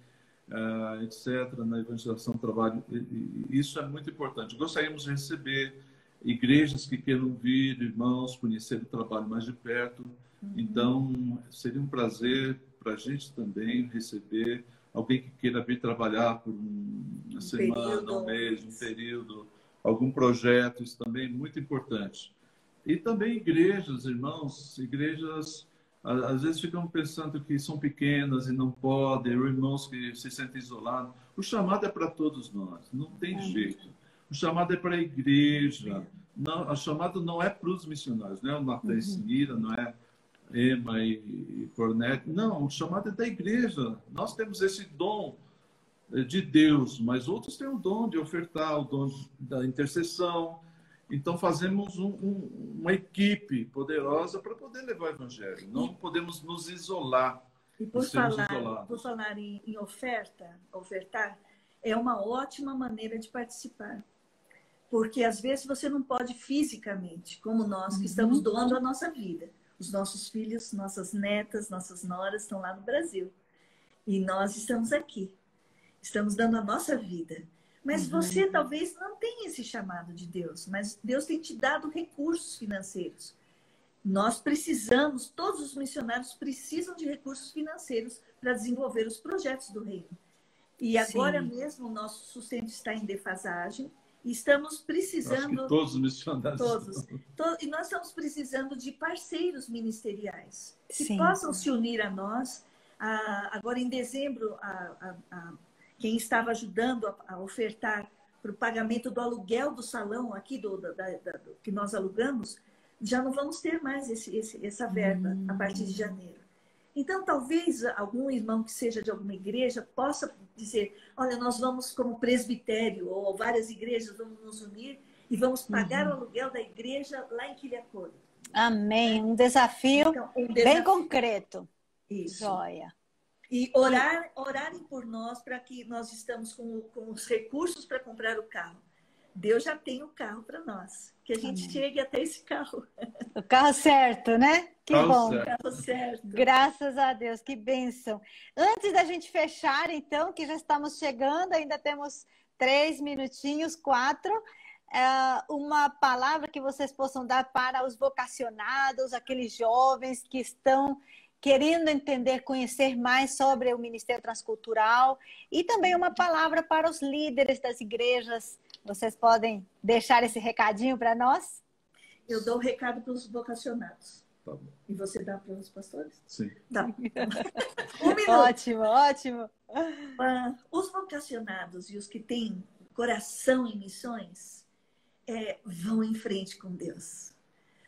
uh, etc., na evangelização do trabalho. E, e isso é muito importante. Gostaríamos de receber igrejas que queiram vir, irmãos, conhecer o trabalho mais de perto. Uhum. Então, seria um prazer para a gente também receber alguém que queira vir trabalhar por uma um semana, período. um mês, um período, algum projeto, isso também é muito importante. E também igrejas, irmãos, igrejas às vezes ficam pensando que são pequenas e não podem, irmãos que se sentem isolados. O chamado é para todos nós, não tem é. jeito. O chamado é para a igreja. Não, o chamado não é para os missionários, não é o Natan uhum. não é Ema e, Cornete. Não, o chamado é da igreja. Nós temos esse dom eh, de Deus, mas outros têm o dom de ofertar, o dom da intercessão. Então, fazemos um, um, uma equipe poderosa para poder levar o evangelho. Não podemos nos isolar. E por falar, por falar em, em oferta, ofertar, é uma ótima maneira de participar. Porque às vezes você não pode fisicamente, como nós que uhum. estamos doando a nossa vida. Os nossos filhos, nossas netas, nossas noras estão lá no Brasil. E nós estamos aqui. Estamos dando a nossa vida. Mas uhum. você talvez não tenha esse chamado de Deus, mas Deus tem te dado recursos financeiros. Nós precisamos, todos os missionários precisam de recursos financeiros para desenvolver os projetos do reino. E agora Sim. mesmo o nosso sustento está em defasagem e estamos precisando. todos os missionários. Todos. To, e nós estamos precisando de parceiros ministeriais que Sim. possam se unir a nós. Ah, agora, em dezembro, a, a, a quem estava ajudando a, a ofertar para o pagamento do aluguel do salão aqui do, da, da, do, que nós alugamos, já não vamos ter mais esse, esse, essa verba a partir de janeiro. Então, talvez algum irmão que seja de alguma igreja possa dizer: olha, nós vamos, como presbitério ou várias igrejas, vamos nos unir e vamos pagar uhum. o aluguel da igreja lá em Quilhacone. Amém. Um desafio, então, um desafio bem concreto. Isso. Joia. E orar, orarem por nós para que nós estamos com, com os recursos para comprar o carro. Deus já tem o carro para nós. Que a gente Amém. chegue até esse carro. O carro certo, né? Que carro bom. Certo. Carro certo. Graças a Deus, que bênção. Antes da gente fechar, então, que já estamos chegando, ainda temos três minutinhos, quatro. É, uma palavra que vocês possam dar para os vocacionados, aqueles jovens que estão querendo entender, conhecer mais sobre o Ministério Transcultural e também uma palavra para os líderes das igrejas. Vocês podem deixar esse recadinho para nós? Eu dou o recado para os vocacionados. Tá e você dá para os pastores? Sim. Tá. um minuto. Ótimo, ótimo. Uh, os vocacionados e os que têm coração em missões é, vão em frente com Deus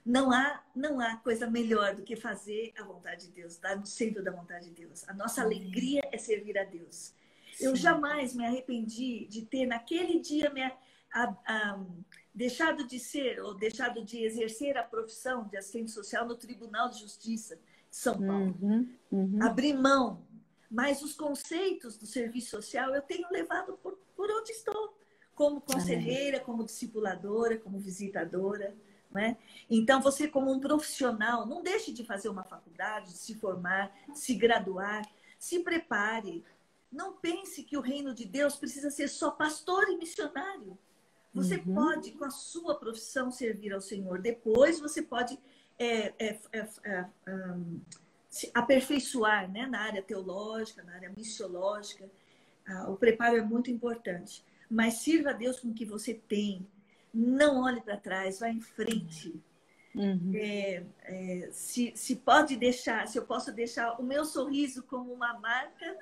não há, não há coisa melhor do que fazer a vontade de Deus, estar no centro da vontade de Deus. A nossa Amém. alegria é servir a Deus. Sim. Eu jamais me arrependi de ter naquele dia me, a, a, deixado de ser ou deixado de exercer a profissão de assistente social no Tribunal de Justiça de São Paulo. Uhum, uhum. Abrir mão. Mas os conceitos do serviço social eu tenho levado por, por onde estou, como conselheira, como discipuladora, como visitadora. Né? Então, você, como um profissional, não deixe de fazer uma faculdade, de se formar, de se graduar, se prepare. Não pense que o reino de Deus precisa ser só pastor e missionário. Você uhum. pode, com a sua profissão, servir ao Senhor. Depois, você pode é, é, é, é um, se aperfeiçoar né? na área teológica, na área missiológica. Ah, o preparo é muito importante. Mas sirva a Deus com o que você tem não olhe para trás, vá em frente. Uhum. É, é, se, se pode deixar, se eu posso deixar o meu sorriso como uma marca,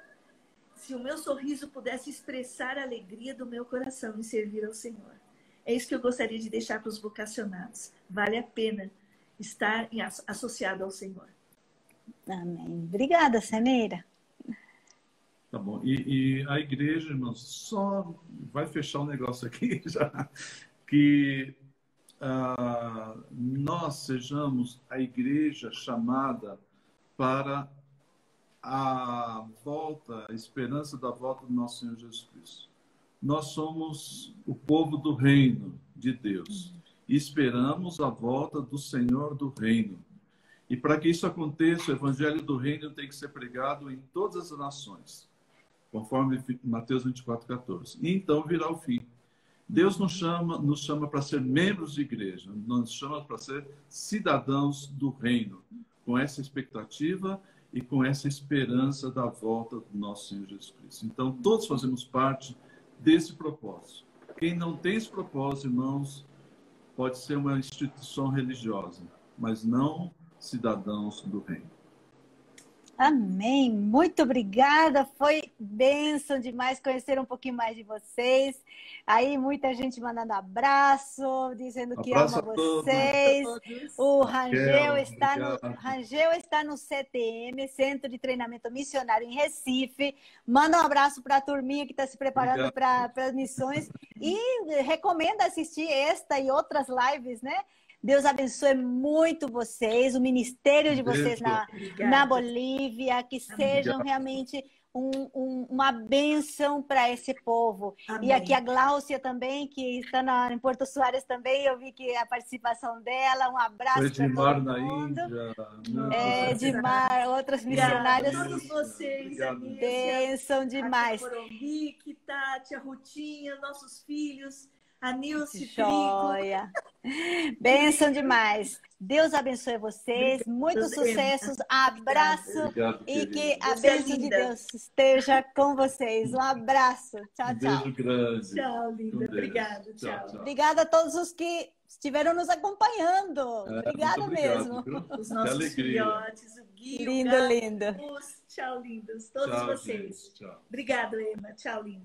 se o meu sorriso pudesse expressar a alegria do meu coração em servir ao Senhor. É isso que eu gostaria de deixar para os vocacionados. Vale a pena estar associado ao Senhor. Amém. Obrigada, Seneira. Tá bom. E, e, a igreja, irmãos, só vai fechar o um negócio aqui já que uh, nós sejamos a igreja chamada para a volta, a esperança da volta do nosso Senhor Jesus Cristo. Nós somos o povo do reino de Deus e esperamos a volta do Senhor do reino. E para que isso aconteça, o evangelho do reino tem que ser pregado em todas as nações, conforme Mateus 24, 14. E então virá o fim. Deus nos chama, nos chama para ser membros de igreja, nos chama para ser cidadãos do reino, com essa expectativa e com essa esperança da volta do nosso Senhor Jesus Cristo. Então, todos fazemos parte desse propósito. Quem não tem esse propósito, irmãos, pode ser uma instituição religiosa, mas não cidadãos do reino. Amém. Muito obrigada. Foi bênção demais conhecer um pouquinho mais de vocês. Aí muita gente mandando abraço, dizendo que Abraço ama vocês. O Rangel Raquel, está no. Rangel está no CTM, Centro de Treinamento Missionário em Recife. Manda um abraço para a turminha que está se preparando para as missões e recomenda assistir esta e outras lives, né? Deus abençoe muito vocês, o ministério de vocês na, na Bolívia, que sejam Obrigado. realmente um- um- uma bênção para esse povo. Amém. E aqui a Gláucia também, que está na, em Porto Soares também, eu vi que a participação dela, um abraço para Edmar todo na mundo. Índia. É, Edmar, outras Obrigada missionárias, todos vocês, bênção demais. A Corombique, Tati, a Rutinha, nossos filhos, a Nilce. Joia. Bênção demais. Deus abençoe vocês, muitos Deus, sucessos, abraço Obrigado, e que a Você é bênção de. Deus esteja com vocês. Um abraço. Tchau, Um tchau. beijo grande. Tchau, linda. Obrigada. Tchau. Obrigada a todos os que estiveram nos acompanhando. É, Obrigada obrigado, mesmo. viu? Os nossos alegria. filhotes, o Gui, o Lindo, Gato, lindo. os- Tchau, lindos. Todos Tchau, vocês. gente. Tchau. Obrigada, Emma. Tchau, linda.